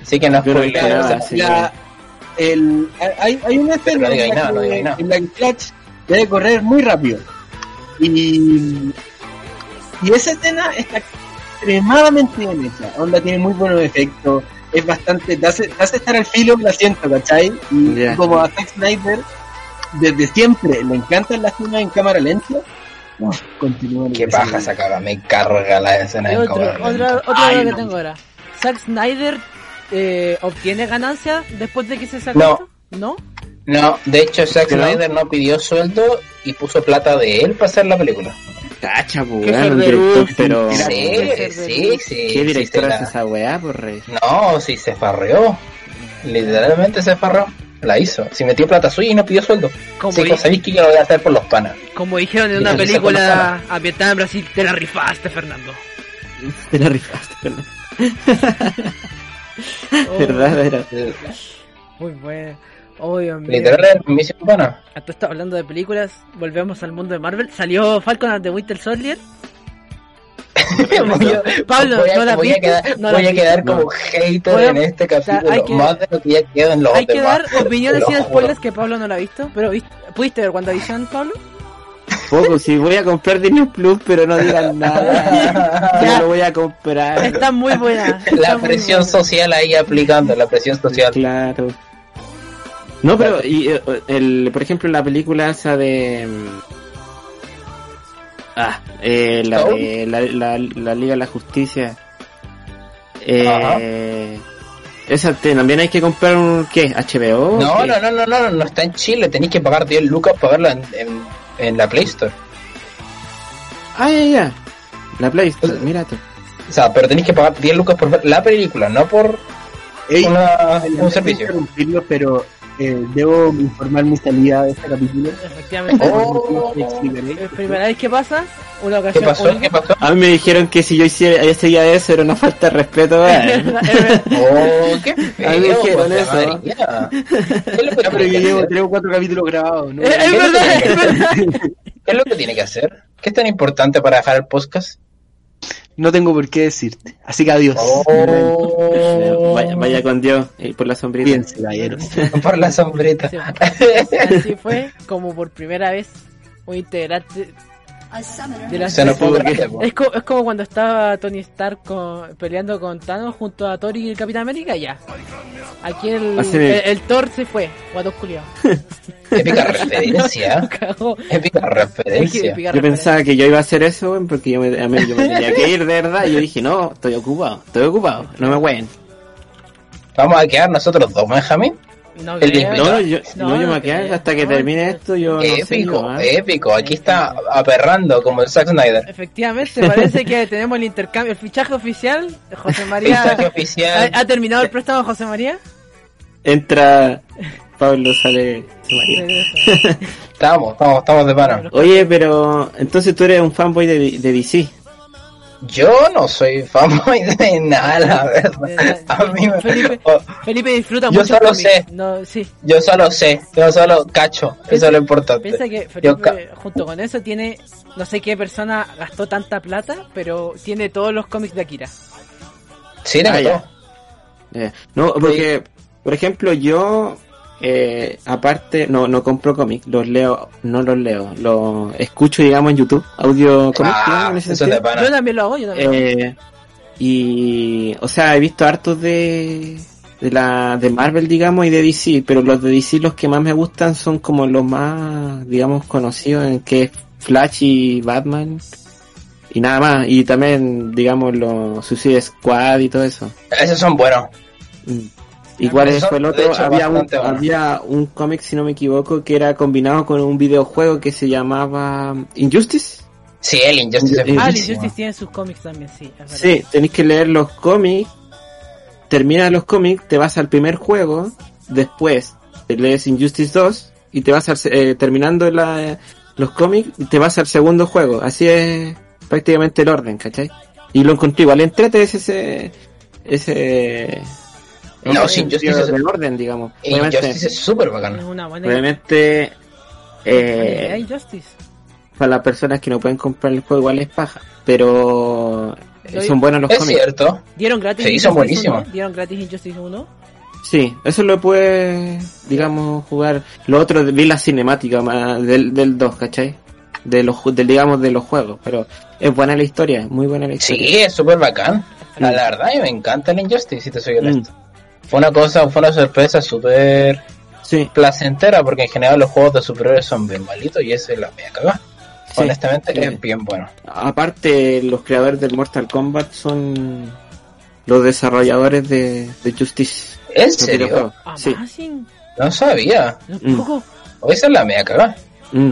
Así que no no nada. o sea, sí, La- el, hay, hay una escena en, la nada, que, en la que Flash debe correr muy rápido. Y, y esa escena está extremadamente bien hecha. Onda tiene muy buenos efectos. Es bastante. Te hace, te hace estar al filo del asiento, ¿cachai? Y como a Zack Snyder, desde siempre le encantan las escenas en cámara lenta. uf, continúa Qué paja esa caga, me carga la escena en otro, cámara otra, lenta. otra Ay, que no. tengo ahora. ¿Zack Snyder eh, obtiene ganancias después de que se sacó No. esto? ¿No? No, de hecho Zack ¿Que no? Snyder no pidió sueldo y puso plata de él para hacer la película. Pues, weón, un cerderudo. director, pero. Sí, sí, sí. ¿Qué sí, director se la- esa weá, por rey? No, si se farreó. Literalmente se farreó. La hizo. Si metió plata suya y no pidió sueldo. Como, Sí, sabéis que yo lo voy a hacer por los panas. como dijeron en una película ambientada en Brasil, te la rifaste, Fernando. Te la rifaste, ¿verdad? Oh, ¿Verdad? Era. Muy bueno. Mío. Literal es el mismo pana. Ah, Tú estás hablando de películas, volvemos al mundo de Marvel. Salió Falcon and the Winter Soldier. Pablo, voy a, ¿no la voy a quedar, No voy a quedar como hater en este capítulo. hay que- más de lo que ya queda en los Hay que demás. dar opiniones sin juro. spoilers que Pablo no la ha visto. Pero ¿viste- ¿pudiste ver WandaVision, Pablo? Poco, si voy a comprar Disney Plus, pero no digan nada. Ya. Yo lo voy a comprar. Está muy buena. está La presión buena. social ahí aplicando, la presión social. Claro. No, pero, y, eh, el, por ejemplo, la película esa de. mm, Ah, eh, la de la, la, la Liga de la Justicia. Eh, esa te- también hay que comprar un. ¿Qué? ¿HBO? No, ¿Qué? no, no, no, no, no está en Chile. Tenéis que pagar 10 lucas para verla en, en, en la Play Store. Ah, ya, ya. La Play Store, mira tú. O sea, pero tenéis que pagar 10 lucas por ver la película, no por Ey, una, un servicio. pero eh, debo informar mi salida de este capítulo. Efectivamente. Oh. Es primera vez que pasa. Una ¿Qué ocasión pasó? ¿Qué pasó? A mí me dijeron que si yo hiciera, yo seguía eso era una falta de respeto. Eh. Oh, qué feo. A mí me dijeron José eso. ¿Qué que pero yo llevo tres o cuatro capítulos grabados, ¿no? Es, es ¿Qué verdad, es verdad. ¿Qué es lo que tiene que hacer? ¿Qué es tan importante para dejar el podcast? No tengo por qué decirte. Así que adiós. Oh, Vaya, vaya con Dios y por la sombrita. Caballeros. por la sombrita. Sí. Así fue como por primera vez un integrante de la Se es, co- es como cuando estaba Tony Stark con- peleando con Thanos junto a Thor y el Capitán América, ya. Aquí el, Así el, Thor se fue, guato culiao. Épica referencia. Épica referencia. Yo pensaba que yo iba a hacer eso, weón, porque yo me, a mí yo me tenía que ir de verdad. Y yo dije, no, estoy ocupado, estoy ocupado, no me ween. Vamos a quedar nosotros dos, Benjamín. No, el creo. invitado. No, yo, No, yo me hasta que termine esto. Yo no sé, épico, yo, ¿ah? épico. Aquí está aperrando como el Zack Snyder. Efectivamente, parece que tenemos el intercambio, el fichaje oficial. José María. Fichaje ¿Ha, oficial. ha terminado el préstamo José María? Entra Pablo, sale María. Estamos, estamos, estamos de pana. Oye, pero entonces tú eres un fanboy de, de DC. Yo no soy fanboy de nada, la verdad. A mí me- Felipe, Felipe disfruta Yo mucho solo cómics. sé. No, sí. yo solo sé, yo solo cacho, eso es lo importante. Piensa que Yo Felipe, junto con eso, tiene. No sé qué persona gastó tanta plata, pero tiene todos los cómics de Akira. Sí, Ah, ya. Eh, no, porque, por ejemplo, yo, eh, aparte, no, no compro cómics, los leo, no los leo, los escucho, digamos, en YouTube, audio cómics, Ah, también lo hago, yo también lo hago. Eh, y, o sea, he visto hartos de, de la, de Marvel, digamos, y de DC, pero los de DC los que más me gustan son como los más, digamos, conocidos, en que es Flash y Batman, y nada más, y también, digamos, los Suicide Squad y todo eso. Esos son buenos. Mm. ¿Y cuál Eso, fue el de otro? hecho, Había un, bueno. había un cómic, si no me equivoco, que era combinado con un videojuego que se llamaba Injustice. Sí, el Injustice Ah, el. Injustice tiene sus cómics también, sí. Sí, tenéis que leer los cómics, terminas los cómics, te vas al primer juego, después te lees Injustice 2 y te vas al, eh, terminando la, los cómics y te vas al segundo juego. Así es prácticamente el orden, ¿cachai? Y lo encontré igual entrete ese, ese, No, sí, Injustice es- del orden, digamos. Obviamente, Injustice es súper Es bacán. obviamente eh, para las personas que no pueden comprar el juego igual es paja, pero son buenos los Es cómics. cierto. Dieron gratis Sí, son buenísimos. 1. Dieron gratis Injustice 1. Sí, eso lo puede, digamos, jugar. Lo otro, vi la cinemática más del, del 2, ¿cachai? De los, ju- del, digamos, de los juegos, pero es buena la historia, es muy buena la historia. Sí, es súper bacán. La, la verdad, a mí me encanta el Injustice, si te soy Mm. Fue una cosa, fue una sorpresa súper Sí, placentera, porque en general los juegos de superhéroes son bien malitos y ese es la media cagada. sí. Honestamente, Sí. es bien bueno. Aparte, los creadores del Mortal Kombat son los desarrolladores de, de Justice. ¿En serio? videojuegos. Sí. Amazing. No sabía. Un Mm. esa es la media cagada. Mm,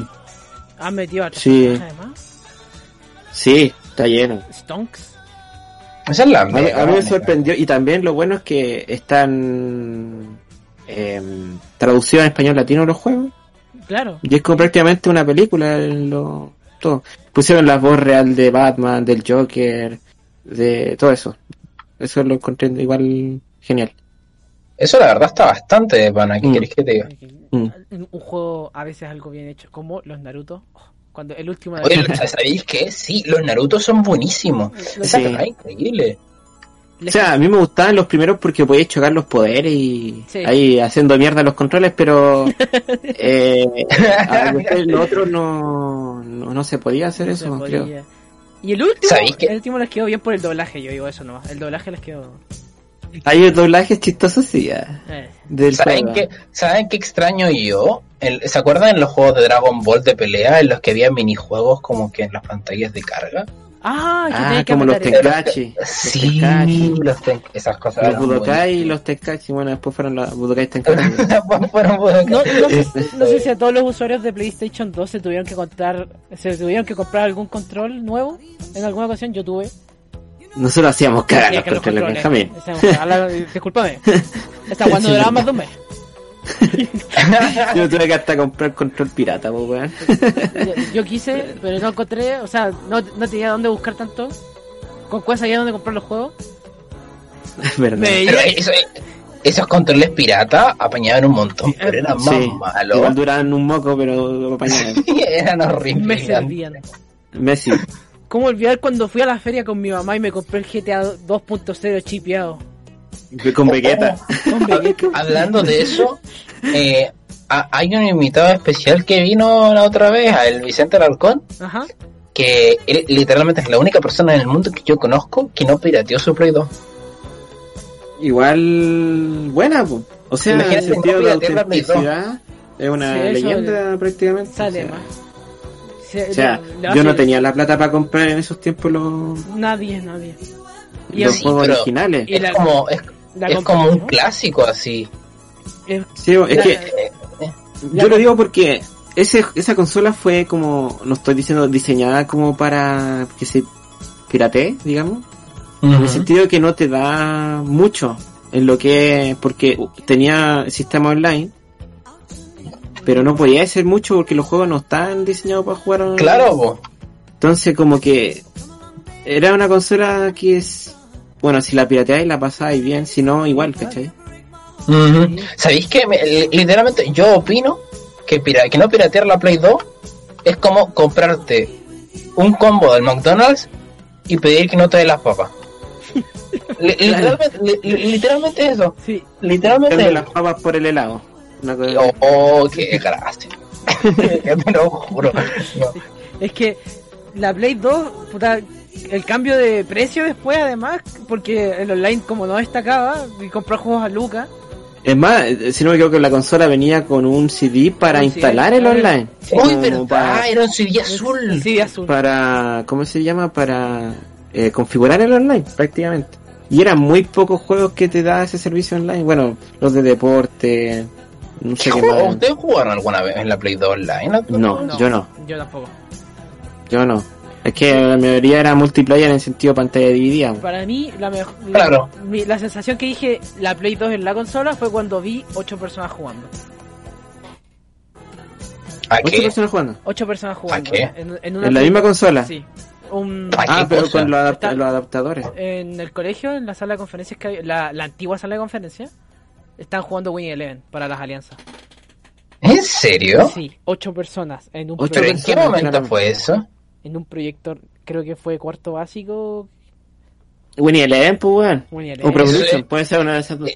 Han metido a Sí. además. sí, está lleno. Stonks. Esa es la A mí, media a mí me sorprendió y también lo bueno es que están em, traducidos en español latino los juegos Claro. y es como prácticamente una película en lo, todo. Pusieron la voz real de Batman, del Joker, de todo eso. Eso lo encontré igual genial. Eso la verdad está bastante de pana. ¿Qué Mm. querés que te diga? Mm. Un juego a veces algo bien hecho, como los Naruto. Oh, Cuando el último Oye, ¿sabéis qué? Sí, los Naruto son buenísimos. Esa es increíble. O sea, a mí me gustaban los primeros porque podías chocar los poderes y Sí. ahí haciendo mierda los controles, pero eh, a- los otros no, no, no se podía hacer no eso, creo. Y el último, el último les quedó bien por el doblaje, yo digo eso nomás. El doblaje les quedó. Hay doblajes chistosos, sí, ya, eh, del ¿Saben qué, ¿Saben qué extraño yo? El- ¿Se acuerdan en los juegos de Dragon Ball de pelea en los que había minijuegos como que en las pantallas de carga? Ah, que Ah, que como los el- Tenkachi. Los Sí, Tenkachi. los ten- esas cosas. Los Budokai y los Tenkachi, bueno, después fueron los Budokai Tenkachi. Fueron Budokai. No, no, sé, no sé si a todos los usuarios de PlayStation 2 se tuvieron que comprar, se tuvieron que comprar algún control nuevo. En alguna ocasión yo tuve. Nosotros hacíamos cagar Sí, los controles. Benjamín. Discúlpame. Esta cuando Sí, duraba más de un mes. Yo tuve que hasta comprar control pirata, pues, weón. Yo, yo quise, pero no encontré, o sea, no, no tenía dónde buscar tanto. ¿Con cuál sabía dónde comprar los juegos? Verdad. Me- Pero eso- esos controles pirata apañaban un montón, pero eran más Sí, malos. igual duraban un moco, pero lo apañaban. eran Me horribles. servían. Messi. ¿Cómo olvidar cuando fui a la feria con mi mamá y me compré el GTA 2.0 chipeado? Con Vegeta. Con Vegeta. Hablando de eso, eh, ha- hay un invitado especial que vino la otra vez, el Vicente Alarcón, Ajá. que él literalmente es la única persona en el mundo que yo conozco que no pirateó su Play 2. Igual buena, po. o sea, en el Imagínate, sentido no de piratear la Play dos. autenticidad, es una Sí, leyenda prácticamente. Sale o sea, más. Se- O sea, yo no tenía la plata para comprar en esos tiempos los, Nadie, nadie. Y los juegos originales. La- es como es, es como un clásico así. es- Sí, es la- que Eh, eh, yo lo digo porque ese, esa consola fue como, no estoy diciendo diseñada como para que se piratee, digamos. En el sentido que no te da mucho en lo que porque tenía sistema online pero no podía hacer mucho porque los juegos no están diseñados para jugar online. Claro, po. entonces como que era una consola que es, bueno, si la pirateáis la pasáis bien, si no, igual, ¿cachai? Ujú. ¿Sabéis que me- li- literalmente yo opino que, pira- que no piratear la Play 2 es como comprarte un combo del McDonald's y pedir que no te dé las papas? Li- literalmente, li- li- literalmente eso. Sí, Literalmente las papas por el helado. Una cosa- Oh, oh, qué gracia. Te lo juro. No. es que la Play 2, puta, el cambio de precio después, además, porque el online, como no destacaba, y comprar juegos a Lucas. Es más, eh, si no me equivoco, la consola venía con un CD para Un instalar CD, el online. Uy, verdad, para, era un CD azul. Sí, azul. para, ¿cómo se llama? Para eh, configurar el online, prácticamente. Y eran muy pocos juegos que te da ese servicio online. Bueno, los de deporte, no sé qué ¿Juego- más. ¿Ustedes jugaron alguna vez en la Play 2 online? No, yo no, Yo tampoco. yo no. Es que la mayoría era multiplayer en sentido pantalla dividida. Para mí, la mejor. Claro. mi- la sensación que dije la Play 2 en la consola fue cuando vi 8 personas jugando. ¿A ¿Ocho qué? personas jugando? 8 personas jugando. qué? En, en una ¿En la misma consola? Sí. Un, ¿A Ah, pero cosa? con los, adapta- Está- los adaptadores. en el colegio, en la sala de conferencias que había, la, la antigua sala de conferencias, están jugando Winnie Eleven para las alianzas. ¿En serio? Sí, 8 personas en un, Ocho ¿Pero proye- en qué personas, momento fue eso? en un proyector, creo que fue cuarto básico. Winnie Eleven, pues, weón. Winnie O Eleven. Pro Eso Evolution, es- puede ser una de esas dos.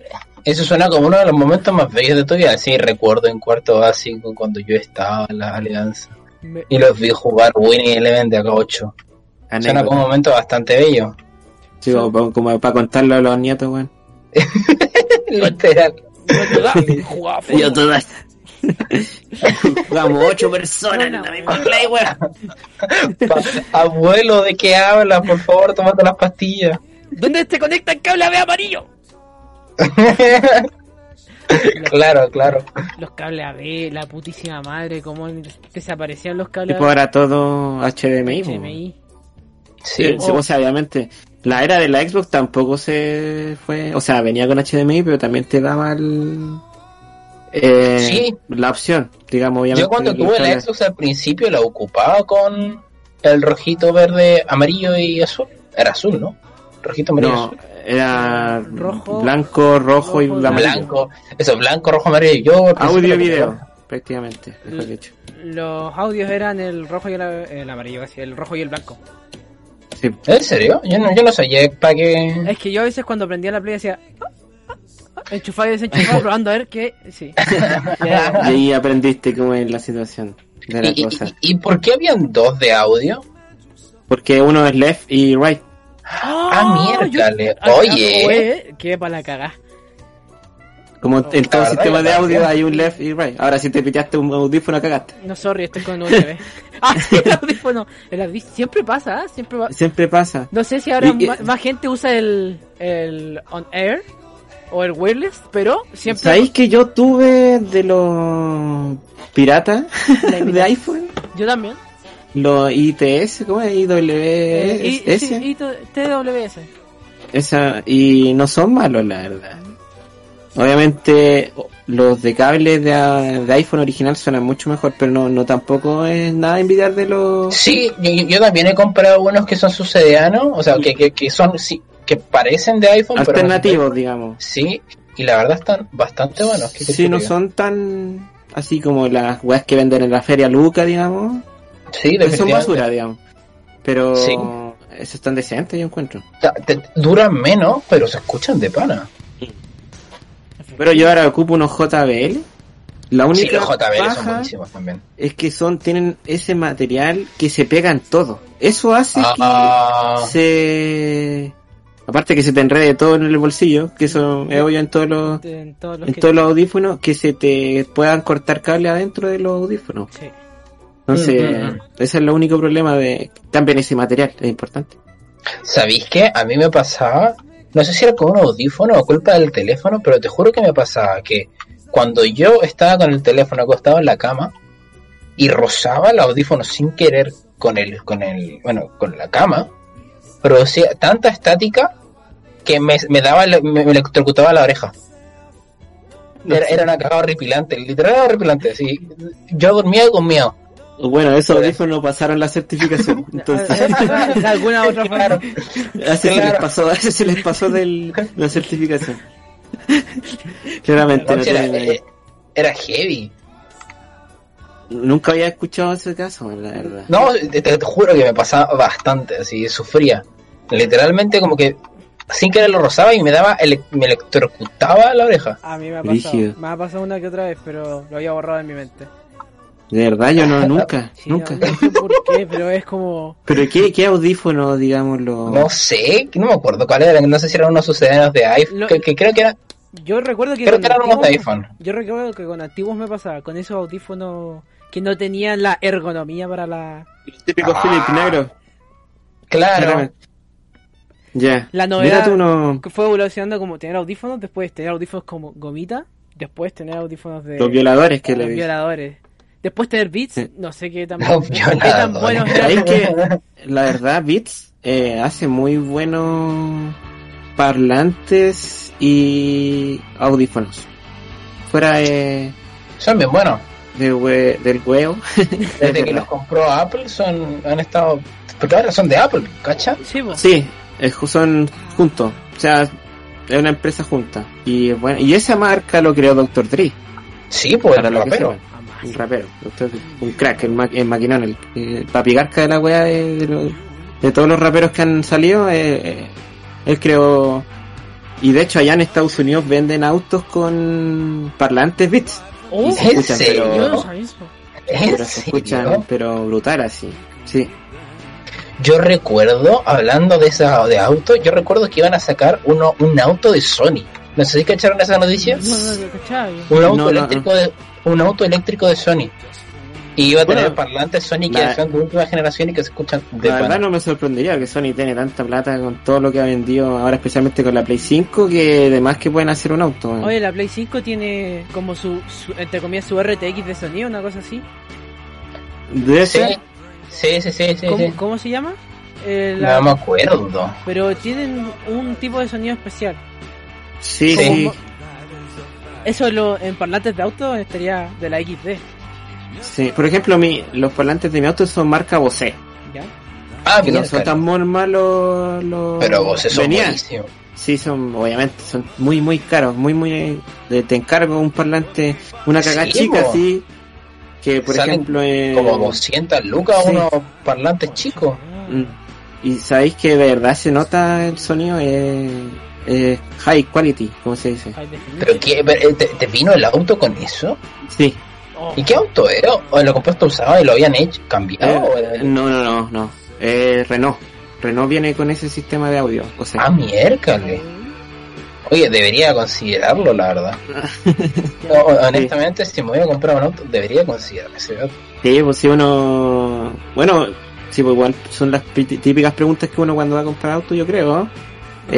Eso suena como uno de los momentos más bellos de tu vida. Sí, recuerdo en cuarto básico cuando yo estaba en la alianza Me- y los vi jugar Winnie Eleven de acá 8. Suena Anécdota. como un momento bastante bello. Sí, como, para contarlo a los nietos, weón. Literal. Yo todas. Jugamos ocho personas en la misma play, weón. Abuelo, ¿de qué hablas? Por favor, tomate las pastillas. ¿Dónde se conecta el cable AB amarillo? claro, claro. Los cables AB, la putísima madre, cómo desaparecían los cables Tipo ahora todo HDMI. HDMI. Sí. Sí, o sea, obviamente. La era de la Xbox tampoco se fue. O sea, venía con HDMI, pero también te daba el. eh, Sí. La opción, digamos, obviamente. Yo cuando tuve la. Xbox al principio la ocupaba con el rojito, verde, amarillo y azul. Era azul, ¿no? Rojito, amarillo, No, azul. era Rojo, blanco, rojo, y amarillo. Blanco. Eso, blanco, rojo, amarillo. Yo Audio y lo video, prácticamente, mejor dicho. Los audios eran el rojo y el, el amarillo, casi, el rojo y el blanco. Sí. ¿En serio? Yo no, yo no sabía para qué... Es que yo a veces cuando prendía la play decía "Ah, ah, ah", enchufaba y desenchufaba probando a ver qué. Sí. Y ahí aprendiste cómo es la situación de la ¿Y, y- cosa. y- y por qué habían dos de audio? Porque uno es left y right. Ah, yo- Oye. Oye, qué para la cagá. Como Oh. en todo verdad, sistema de audio hay un left y right. Ahora si te piteaste un audífono cagaste. No, sorry, estoy con USB. ah, sí, el audífono. El audífono siempre pasa, ¿ah? Siempre va. Siempre pasa. No sé si ahora Y- y- ma- más, gente usa el, el on air o el wireless, pero siempre. ¿Sabéis que yo tuve de los piratas de iPhone? Yo también. Los ITS, ¿cómo es? Eh, IWS. sí, y tu- TWS. Esa, y no son malos, la verdad. Obviamente, los de cable de, de iPhone original suenan mucho mejor, pero no, no tampoco es nada envidiar de los. Sí, yo, también he comprado unos que son sucedianos, o sea, que, que, que son, sí, que parecen de iPhone, pero no son alternativos, iPhone. digamos. Sí, y la verdad están bastante buenos. ¿Qué Sí, no te son tan así como las weas que venden en la feria Luca, digamos. diga? Sí, Son definitivamente. basura, digamos. Pero Sí. esos están decentes, yo encuentro. Duran menos, pero se escuchan de pana. Pero yo ahora ocupo unos JBL. La única Sí, los JBL son buenísimos también. es que son tienen ese material que se pegan todo. Eso hace Ah, que se aparte que se te enrede todo en el bolsillo, que eso es obvio en todos los En todos los en que- todos los audífonos, que se te puedan cortar cable adentro de los audífonos. Sí. Entonces, Mm, mm, mm. ese es el único problema de también ese material, es importante. ¿Sabéis qué? A mí me pasaba, no sé si era con un audífono o culpa del teléfono, pero te juro que me pasaba que cuando yo estaba con el teléfono acostado en la cama y rozaba el audífono sin querer con el, con el, bueno, con la cama, producía tanta estática que me, me daba, me, me electrocutaba la oreja. Era, era una cagada horripilante, literal era horripilante, sí. Yo dormía con miedo. Bueno, esos audífonos no pasaron la certificación. Entonces, de alguna otra forma. así se les pasó, así se les pasó del, la certificación. Claramente No, era, eh, era heavy. nunca había escuchado ese caso, la verdad. No, te, juro que me pasaba bastante, así, sufría. Literalmente como que sin querer lo rozaba y me daba, ele- me electrocutaba la oreja. A mí me ha pasado. Me ha pasado una que otra vez, pero lo había borrado en mi mente. De verdad, yo no, nunca, Sí, nunca. No, no sé por qué, pero es como. Pero ¿qué, qué audífono, digámoslo? No sé, no me acuerdo cuál era, no sé si eran unos sucedáneos de iPhone, Lo- que, que creo que era, Yo recuerdo que. creo con que eran unos de antiguos- iPhone. Yo recuerdo que con antiguos me pasaba, con esos audífonos que no tenían la ergonomía para la. Los típicos Ah. Philip negro. Claro. Ya. La Mira novedad tú no... que fue evolucionando como tener audífonos, después tener audífonos como gomita, después tener audífonos de. Los violadores que los le dicen. violadores. Después tener beats, no sé qué tan, Los qué tan eran. que, la verdad, Beats eh, hace muy buenos parlantes y audífonos. Fuera de, son bien buenos. de hue- del huevo. Desde que los compró Apple son, han estado, porque ahora son de Apple, ¿cacha? Sí, po. Sí, son juntos. O sea, es una empresa junta. Y bueno, y esa marca lo creó Dr. Dre, Sí, pues para el lo que rapero. Un rapero, un crack, el, ma el maquinón, el, el papigarca de la wea de, de, los- de todos los raperos que han salido. eh, eh, él creó. Y de hecho, allá en Estados Unidos venden autos con parlantes Beats. Oh, Y se ¿En escuchan, serio? pero, no sabía eso. ¿En pero se escuchan, pero brutal así. Sí. Yo recuerdo, hablando de esa de auto, yo recuerdo que iban a sacar uno un auto de Sony. No sé si cacharon esa noticia. No, no, no, ¿cachai? Un auto No, no, eléctrico de un auto eléctrico de Sony. Y iba a tener Bueno, parlantes Sony que la- son de última generación y que se escuchan de La verdad no me sorprendería que Sony tiene tanta plata con todo lo que ha vendido ahora especialmente con la Play 5 que además que pueden hacer un auto. man. Oye, la Play 5 tiene como su, su- entre comillas, su RTX de sonido, una cosa así. Debe Sí, ser. sí, sí, sí, sí. ¿Cómo, sí. cómo se llama? Eh, la- No me acuerdo. Pero tienen un tipo de sonido especial. Sí, Sí. Eso lo, en parlantes de auto estaría de la XD. sí. Por ejemplo, mi, los parlantes de mi auto son marca Bose. ¿Ya? Ah, Que no son tan normal los... pero vos son buenísimos. Sí, son, obviamente, son muy, muy caros, muy, muy... de- te encargo un parlante, una caga Sí, chica así, que por Salen ejemplo... eh, Como 200 lucas sí. unos parlantes chicos. Mm. Y sabéis que de verdad se nota el sonido eh, eh, high quality, como se dice. ¿Pero qué? Pero, eh, ¿Te, te vino el auto con eso? Sí. Oh, ¿Y qué auto era? ¿O lo compuesto usado y lo habían hecho, cambiado? ¿O era Eh, no, no, no, no. Eh, Renault. Renault viene con ese sistema de audio. O sea, Ah, miércoles. Oye, debería considerarlo, la verdad. No, honestamente, si me voy a comprar un auto, debería considerar ese auto. sí, pues si uno. Bueno, sí, pues igual son las pi- típicas preguntas que uno cuando va a comprar auto, yo creo. Eh,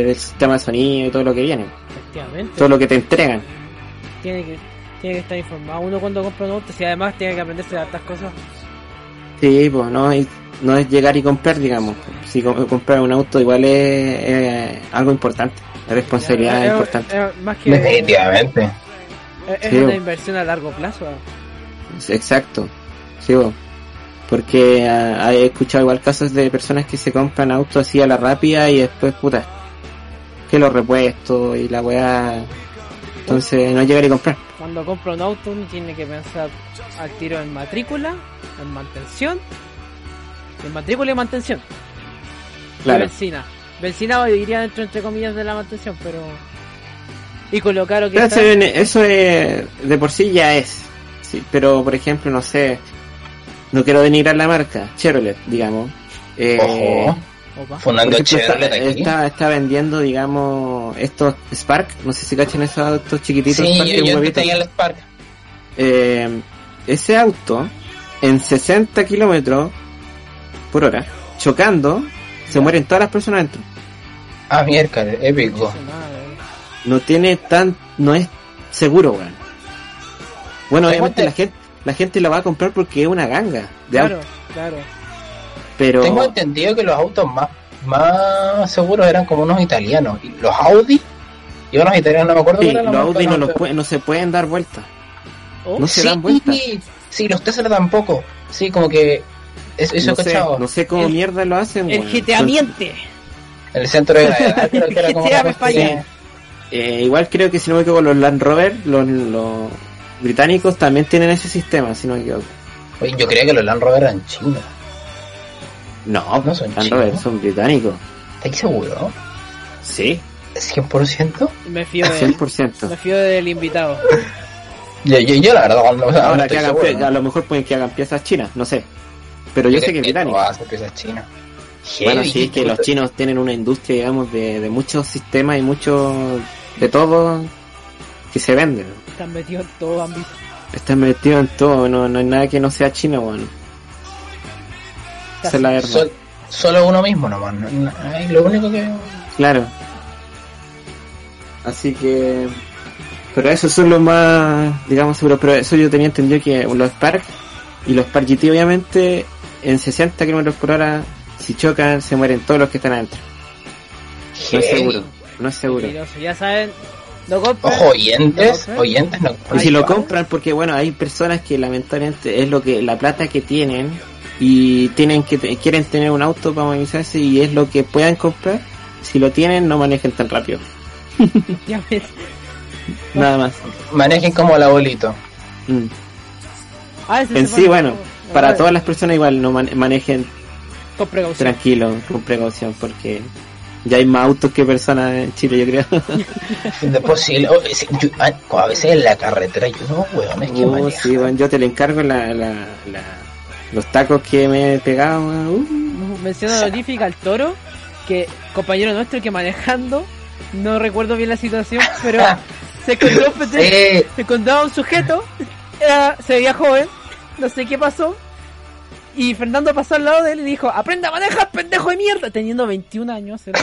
de- del sistema de sonido y todo lo que viene. Efectivamente. Todo lo que te entregan. Tiene que, tiene que estar informado uno cuando compra un auto. Si además tiene que aprenderse de estas cosas. Sí, pues no, y no es llegar y comprar, digamos. Si com- comprar un auto igual es, eh, algo importante. La responsabilidad Es- es importante. es más que. Definitivamente. Es, es Sí, una bo. inversión a largo plazo. Exacto. Sí, bo. Porque ah, he escuchado igual casos de personas que se compran autos así a la rápida y después, puta, que los repuestos y la weá. Entonces no llegar y comprar. Cuando compra un auto uno tiene que pensar al tiro en matrícula, en mantención, en matrícula y mantención. Y Claro. benzina. Benzina iría dentro entre comillas de la mantención, pero y con lo caro que Pero está. Eso es- de por sí ya es. Sí, pero por ejemplo, no sé, no quiero denigrar la marca, Chevrolet, digamos. Eh, Ojo, fundando está, está, está vendiendo, digamos, estos Spark, no sé si cachan esos autos chiquititos. Sí, Spark, yo, yo tenía el Spark. Eh, ese auto, en 60 kilómetros por hora, chocando, se mueren todas las personas dentro. Ah, miércoles, épico. No tiene tan, no es seguro, weón. Bueno, obviamente ente- la gente, la gente lo va a comprar porque es una ganga de Claro, auto, claro. pero Tengo entendido que los autos más, más seguros eran como unos italianos. Y los Audi, y unos italianos, no me acuerdo sí, los la Audi no, los puede- no se pueden dar vueltas. Oh, No se sí, dan vueltas. Sí, Sí, los Tesla tampoco. Sí, como que. es- Eso no, he sé, cachado. no sé cómo El- mierda lo hacen. El weón. GTA miente. El centro de gravedad, creo que era como GTA una me Eh, igual creo que si no me equivoco, los Land Rover, los, los británicos también tienen ese sistema, si no me equivoco. Oye, yo creía que los Land Rover eran chinos. No, No son Land chinos. Rover son británicos. ¿Estás seguro? Sí, ¿100%? Me fío de, 100%. me fío del invitado. Yo, yo, yo la verdad, no, o sea, Ahora que hagan seguro, pie- ¿no? a lo mejor pueden que hagan piezas chinas, no sé. Pero yo, sé que es británico. piezas chinas. Bueno, sí, es que los chinos tienen una industria, digamos, de, de muchos sistemas y muchos de todo que se venden. Están metidos en todo ámbito. Están metidos en todo, no, no hay nada que no sea chino, bueno. Esa es la verdad. Sol- solo uno mismo nomás. no- lo único que. Claro. Así que... Pero esos son los más, digamos, seguros. Pero eso yo tenía entendido que los Spark y los Spark GT, obviamente, en 60 km por hora, si chocan, se mueren todos los que están adentro. No es seguro. No es seguro. Ya saben, no compren. Ojo, oyentes, No, oyentes no. Y si lo Ay, compran, porque bueno, hay personas que lamentablemente es lo que la plata que tienen y tienen que te- quieren tener un auto para movilizarse y es lo que puedan comprar. Si lo tienen, no manejen tan rápido. Ya ves. Nada más. Manejen como el abuelito. Mm. Ah, En sí, bueno, para Ah, todas las personas igual no man- manejen Con precaución. tranquilo, con precaución, porque ya hay más autos que personas en Chile, yo creo. Después sí, oh, sí, yo- ah, a veces en la carretera yo no, weón, es que Oh, sí, bueno, yo te le encargo la, la, la- los tacos que me he pegado. uh. Menciona notifica al toro que compañero nuestro que manejando, no recuerdo bien la situación, pero se encontró, Sí, se encontraba un sujeto, era- se veía joven, no sé qué pasó, y Fernando pasó al lado de él y dijo, aprenda a manejar, pendejo de mierda, teniendo 21 años. era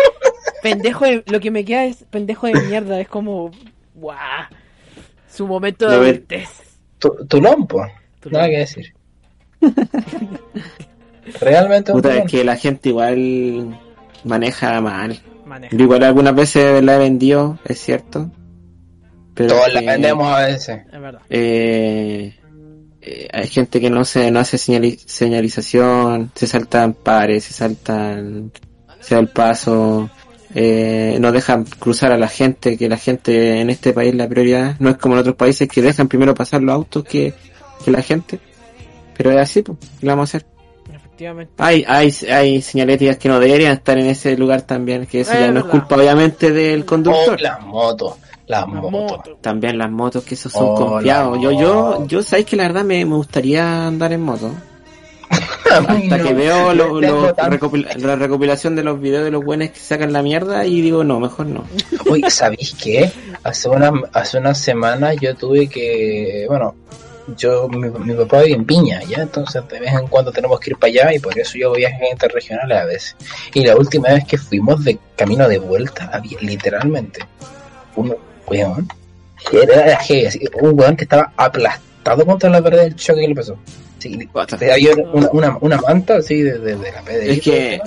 pendejo de, lo que me queda es pendejo de mierda, es como, guau, su momento de adultez. tu, tu lompo. Nada que decir. Realmente un Puta, es que la gente igual maneja mal. Maneja. Yo igual algunas veces la he vendido, es cierto. Pero Todos la vendemos a veces. Es verdad. eh, eh, hay gente que no se no hace señali- señalización, se saltan pares, se saltan, se da el paso, eh, no dejan cruzar a la gente, que la gente en este país la prioridad no es como en otros países que dejan primero pasar los autos que, que la gente. Pero es así, pues, ¿qué le vamos a hacer? Efectivamente. Hay, hay, hay señaléticas que no deberían estar en ese lugar también, que eso Es ya no es culpa obviamente del Oh, conductor. Las motos. Las. También las motos que esos son Oh, confiados. Yo, yo, yo sabéis que la verdad me, me gustaría andar en moto. A Hasta no. que veo lo- lo- la recopilación de los videos de los buenos que sacan la mierda y digo, no, mejor no. Oye, ¿sabéis qué? Hace una, hace una semana yo tuve que, bueno, yo, mi, mi papá vive en Piña, ¿ya? Entonces de vez en cuando tenemos que ir para allá y por eso yo hago viajes interregionales a veces. Y la última vez que fuimos de camino de vuelta, había literalmente un weón, era un weón que estaba aplastado contra la pared del choque que le pasó. Sí, había una, una, una manta así de, de, de la PDI. Es que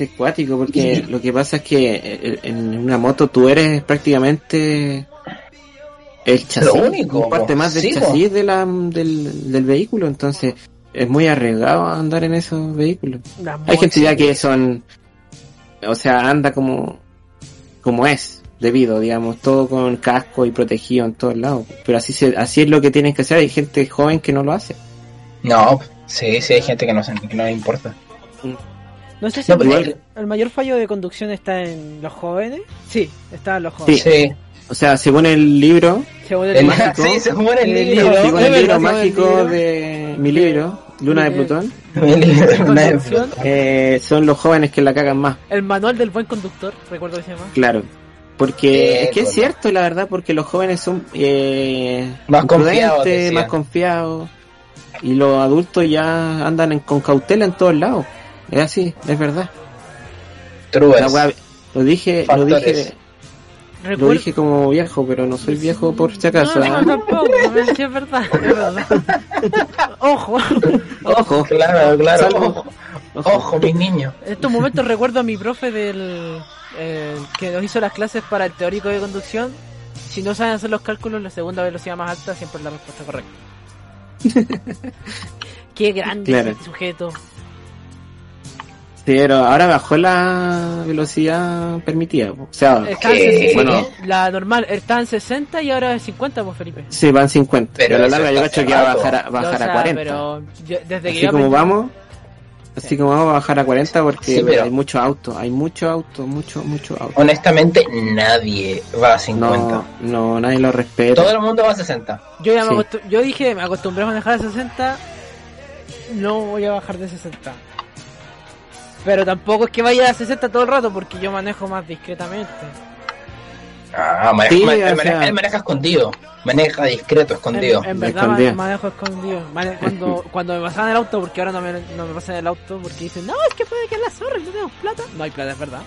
es acuático porque lo que pasa es que eh, en una moto tú eres prácticamente el chasis, Lo único, parte más del Sí, chasis de la, del, del vehículo, entonces es muy arriesgado andar en esos vehículos. Hay gente ya que son, o sea, anda como, como es, debido, digamos, todo con casco y protegido en todos lados. Pero así se, así es lo que tienen que hacer. Hay gente joven que no lo hace. No, sí, sí, hay gente que no, que no le importa. No sé si No, el, el mayor fallo de conducción está en los jóvenes. Sí, está en los jóvenes. Sí. O sea, según el libro, Según el El, mágico. sí, se muere el El libro. libro. según el verdad, libro según el mágico libro. de mi libro, Luna de Plutón, eh, son los jóvenes que la cagan más, el manual del buen conductor, recuerdo que se llama. claro. Porque Eh, es que es cierto, la verdad, porque los jóvenes son eh, Más confiados, más confiados, y los adultos ya andan en- con cautela en todos lados. Es así, es verdad. True La wea- lo dije, lo dije, lo dije como viejo, pero no soy viejo por si acaso. No, no, tampoco, es verdad, es verdad. Ojo, Ojo, Claro, claro. Salvo- Ojo, ojo, mis niños. en estos momentos recuerdo a mi profe del eh, que nos hizo las clases para el teórico de conducción. Si no saben hacer los cálculos, la segunda velocidad más alta siempre es la respuesta correcta. Qué grande Claro. sujeto. Sí, pero ahora bajó la velocidad permitida. O sea, Está en ¿Qué? 60, Bueno. La normal está en 60 y ahora es 50, pues Felipe. sí, van 50. Pero Pero a la larga yo cacho que va a bajar a, bajar O sea, a 40. Pero yo- desde que Así yo como aprendí- vamos, así como vamos a bajar a 40 porque Sí, pero- hay muchos autos, hay muchos autos, mucho, mucho autos. Honestamente, nadie va a 50. No, no, nadie lo respeta. Todo el mundo va a 60. Yo ya me Sí. acostu- yo dije, me acostumbré a manejar a 60, no voy a bajar de 60. Pero tampoco es que vaya a 60 todo el rato porque yo manejo más discretamente. Ah, maneja, Sí, ma- o él, sea- maneja, él maneja escondido. Maneja discreto, escondido. En, en verdad Escondido. manejo cuando, cuando me pasaban el auto, porque ahora no me, no me pasan el auto, porque dicen, no, es que puede que la zorra y no tenemos plata. No hay plata, es verdad.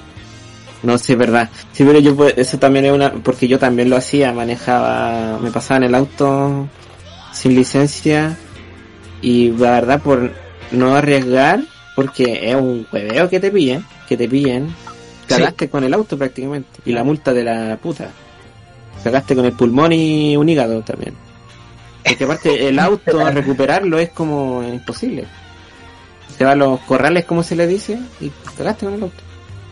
No, sí, es verdad. Sí, pero yo, pues, eso también es una, porque yo también lo hacía, manejaba, me pasaba en el auto sin licencia y la verdad por no arriesgar, porque es un hueveo que te pillen, que te pillen, cagaste con el auto prácticamente y la multa de la puta. Cagaste con el pulmón y un hígado también. Porque aparte el auto, recuperarlo es como imposible. Te va a los corrales, como se le dice, y cagaste con el auto.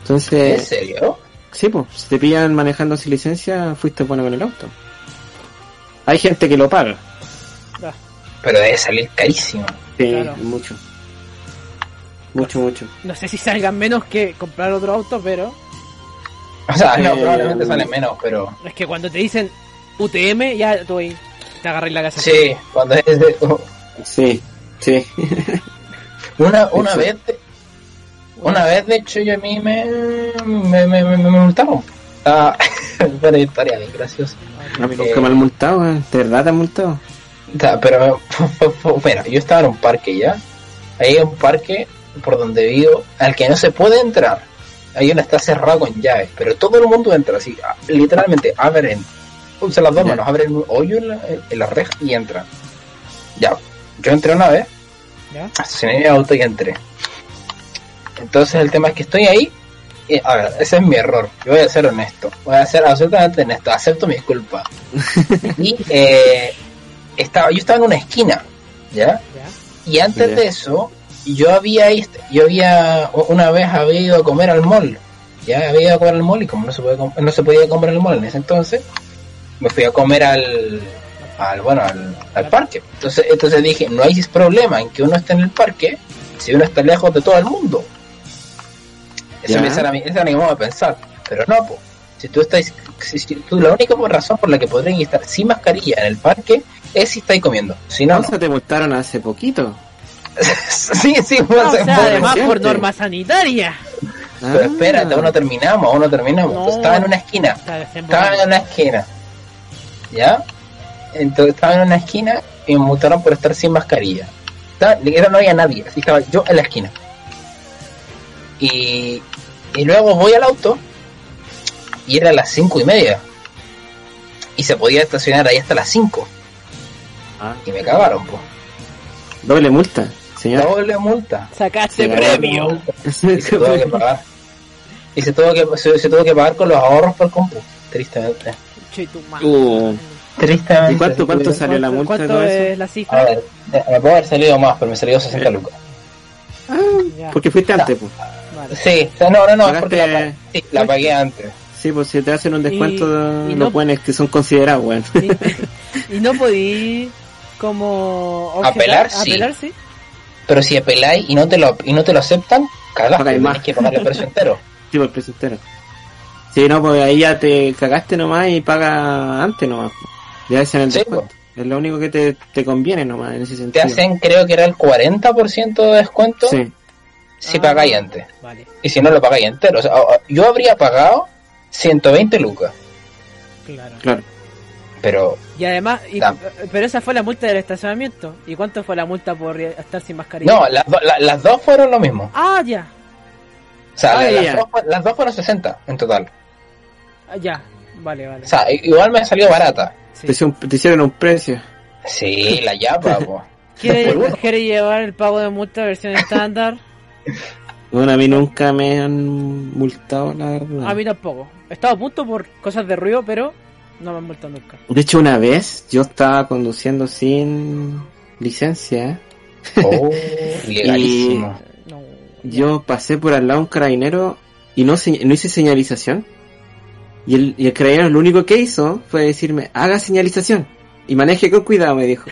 Entonces, ¿En serio? Sí, pues, si te pillan manejando sin licencia, fuiste bueno con el auto. Hay gente que lo paga. Pero debe salir carísimo. Sí, Claro. mucho. Mucho, mucho. No sé si salgan menos que comprar otro auto, pero O sea, no, Eh, probablemente sale menos, pero... es que cuando te dicen UTM, ya tú ahí te agarras la casa. Sí, cuando es de... Sí, sí. Una, una vez... de- Una vez, de hecho, yo a mí me... Me, me, me, me multaron. Ah, buena historia, bien graciosa. A mí nunca me han multado, eh. ¿De verdad te han multado? Pero, mira, yo estaba en un parque ya. Ahí hay un parque por donde vivo al que no se puede entrar. Ahí uno está cerrado con llaves, pero todo el mundo entra así. ah, Literalmente, abren, usan las dos manos, abren un hoyo en la, en la reja y entran. Ya, yo entré una vez, estacioné mi auto y entré. Entonces el tema es que estoy ahí. Y, a ver, ese es mi error. Yo voy a ser honesto. Voy a ser absolutamente honesto. Acepto mis culpas. y eh, estaba, yo estaba en una esquina, ¿ya? ¿Ya? Y antes Ya. de eso, yo había yo había una vez había ido a comer al mall. Ya había ido a comer al mall y como no se puede com- no se podía comer al mall en ese entonces, me fui a comer al al bueno al, al parque. Entonces entonces dije, no hay problema en que uno esté en el parque si uno está lejos de todo el mundo. Eso me- era esa era mi modo de pensar, pero no. Si tú estás, si, si tú, la única razón por la que podrían estar sin mascarilla en el parque es si estáis comiendo. Si no, te multaron hace poquito. sí, sí, pues, o sea, además por norma sanitaria. Pero Ah. espérate, aún no terminamos, aún no terminamos. No. Estaba en una esquina, estaba en una esquina. ¿Ya? Entonces estaba en una esquina y me multaron por estar sin mascarilla. Estaba, no había nadie, así estaba yo en la esquina. Y, y luego voy al auto y era las cinco y media. Y se podía estacionar ahí hasta las 5. Ah, Y me cagaron, pues. doble multa, señor. Doble multa. Sacaste premio. Y se tuvo que pagar. Y se tuvo que, se, se tuvo que pagar con los ahorros por compu. Tristemente. Che, tu madre. Uh, Tristemente. ¿Y cuánto, cuánto salió la multa ¿Cuánto es la A cifra? ver, eh, me puede haber salido más, pero me salió 60 lucas. Ya, Porque fuiste antes, pues. vale. Sí, o sea, no, no, no, es Pagaste- porque la, sí, la pagué antes. Sí, pues si te hacen un descuento, Y- y los no- buenos que son considerados, weón. Y, y no podí como objetar- Apelar, sí. apelar, sí. Pero si apeláis y no te lo, y no te lo aceptan, cagaste, tenés más. que pagar el precio entero. Sí, por el precio entero. Sí, no, pues ahí ya te cagaste nomás y paga antes nomás. Ya hacen el Sí, descuento. Es lo único que te, te conviene nomás en ese Te sentido. hacen, creo que era el 40% de descuento Sí, si Ah, pagáis antes. Vale, Y si no lo pagáis entero. O sea, yo habría pagado 120 lucas, claro. claro. Pero Y además, y- pero esa fue la multa del estacionamiento. ¿Y cuánto fue la multa por estar sin mascarilla? no, las, do- la- las dos fueron lo mismo. Ah, ya, O sea, Ah, la- las, ya. dos, fue- las dos fueron 60 en total. Ah, ya. Vale, vale. O sea, i- igual me salió barata. Sí. Te, hicieron, te hicieron un precio. Sí, la yapa, po. ¿Quiere, quiere llevar el pago de multa versión estándar? Bueno, a mí nunca me han multado, la verdad. A mí tampoco. He estado a punto por cosas de ruido, pero no me han multado nunca. De hecho, una vez yo estaba conduciendo sin licencia, Oh. No. yo pasé por al lado de un carabinero y no, no hice señalización. Y el, y el carabinero lo único que hizo fue decirme, haga señalización. Y maneje con cuidado, me dijo.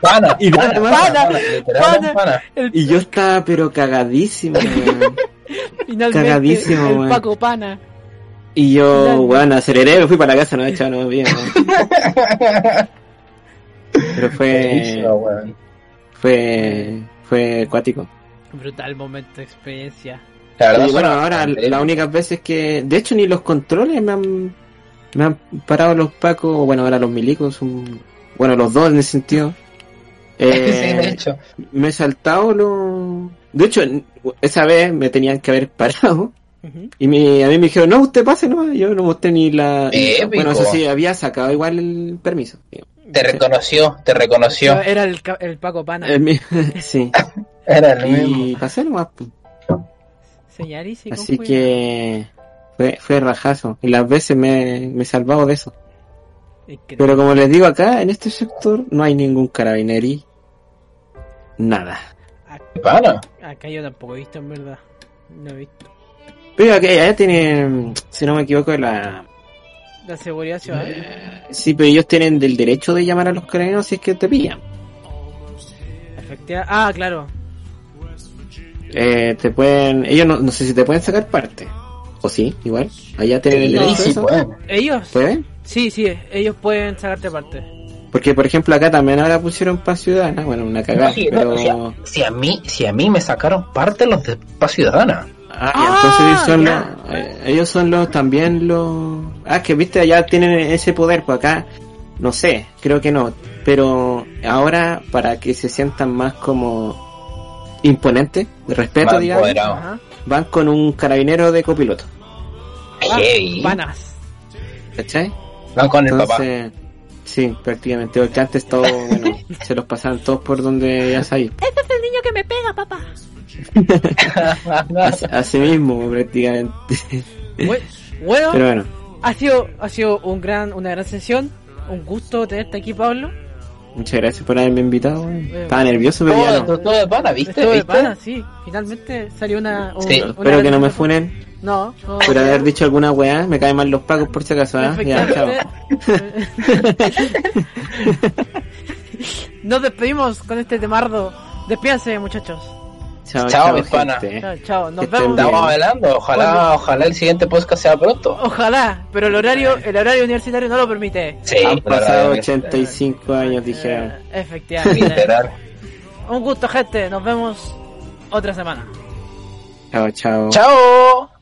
Pana, Y pana, pana, pana, Y yo estaba pero cagadísimo, weón. finalmente, cagadísimo, el. Paco Pana. Y yo, weón, aceleré, me fui para la casa, no echaba no bien. Pero fue, fue, fue acuático. Brutal momento de experiencia. Y bueno, ahora las únicas veces que, de hecho ni los controles me han, me han parado los pacos, bueno, ahora los milicos, son- bueno, los dos en ese sentido. sí, Eh, de hecho. me he saltado los... De hecho, esa vez me tenían que haber parado Y me- a mí me dijeron, no, usted pase, no, yo no mostré ni la... Épico. Bueno, eso sí, había sacado igual el permiso. Te reconoció, te reconoció. Era el, el Paco Pana. El sí, Era el mismo. y pasé nomás. pues. Y Así que fue, fue rajazo. Y las veces me, me he salvado de eso. Increíble. Pero como les digo acá, en este sector no hay ningún carabineri. Nada. Pana. Acá yo tampoco he visto, en verdad. No he visto. Pero aquí, allá tienen, si no me equivoco, la... La seguridad ciudadana. Sí, pero ellos tienen del derecho de llamar a los carabineros si es que te pillan. Efectiva. Ah, claro. Eh, te pueden... Ellos no, no sé si te pueden sacar parte. O sí, igual. Allá tienen el Sí, derecho a sí, pueden. ¿Ellos? ¿Pueden? Sí, sí, ellos pueden sacarte parte. Porque, por ejemplo, acá también ahora pusieron paz ciudadana. Bueno, una cagada, No, sí, no, pero... si, a, si a mí, si a mí me sacaron parte los de Paz Ciudadana. Ah, Ah, entonces ellos son, ya. los, eh, ellos son los también los... Ah, que viste, allá tienen ese poder, pues acá, no sé, creo que no. Pero ahora, para que se sientan más como imponentes, de respeto, Más digamos, van con un carabinero de copiloto, Ah, Heavy. Panas. ¿cachai? Van con el papá. Entonces, sí, prácticamente, porque antes todo, bueno, se los pasaban todos por donde ya sabéis. Este es el niño que me pega, papá. Así, así mismo, prácticamente. Bu- Bueno, Pero bueno, ha sido, ha sido un gran, una gran sesión. Un gusto tenerte aquí, Pablo. muchas gracias por haberme invitado. weón. Estaba nervioso, pero ya todo, no. todo, todo de pana, ¿viste? Estuvo de ¿Viste? pana, sí. Finalmente salió una. un- Sí, una Espero que no me funen. No, no. Por haber dicho alguna weá, me caen mal los pagos por si acaso, ¿ah? Ya, chao. Nos despedimos con este temardo. Despídanse, muchachos. Chao, Chao, chao, mis panas. Chao, chao. Nos vemos. Estamos hablando, ojalá, ojalá el siguiente podcast sea pronto. Ojalá, pero el horario, el horario universitario no lo permite. Sí, Han pasado que- 85 años, dijeron. Eh, efectivamente. Literal. Un gusto, gente. Nos vemos otra semana. Chao, chao. Chao.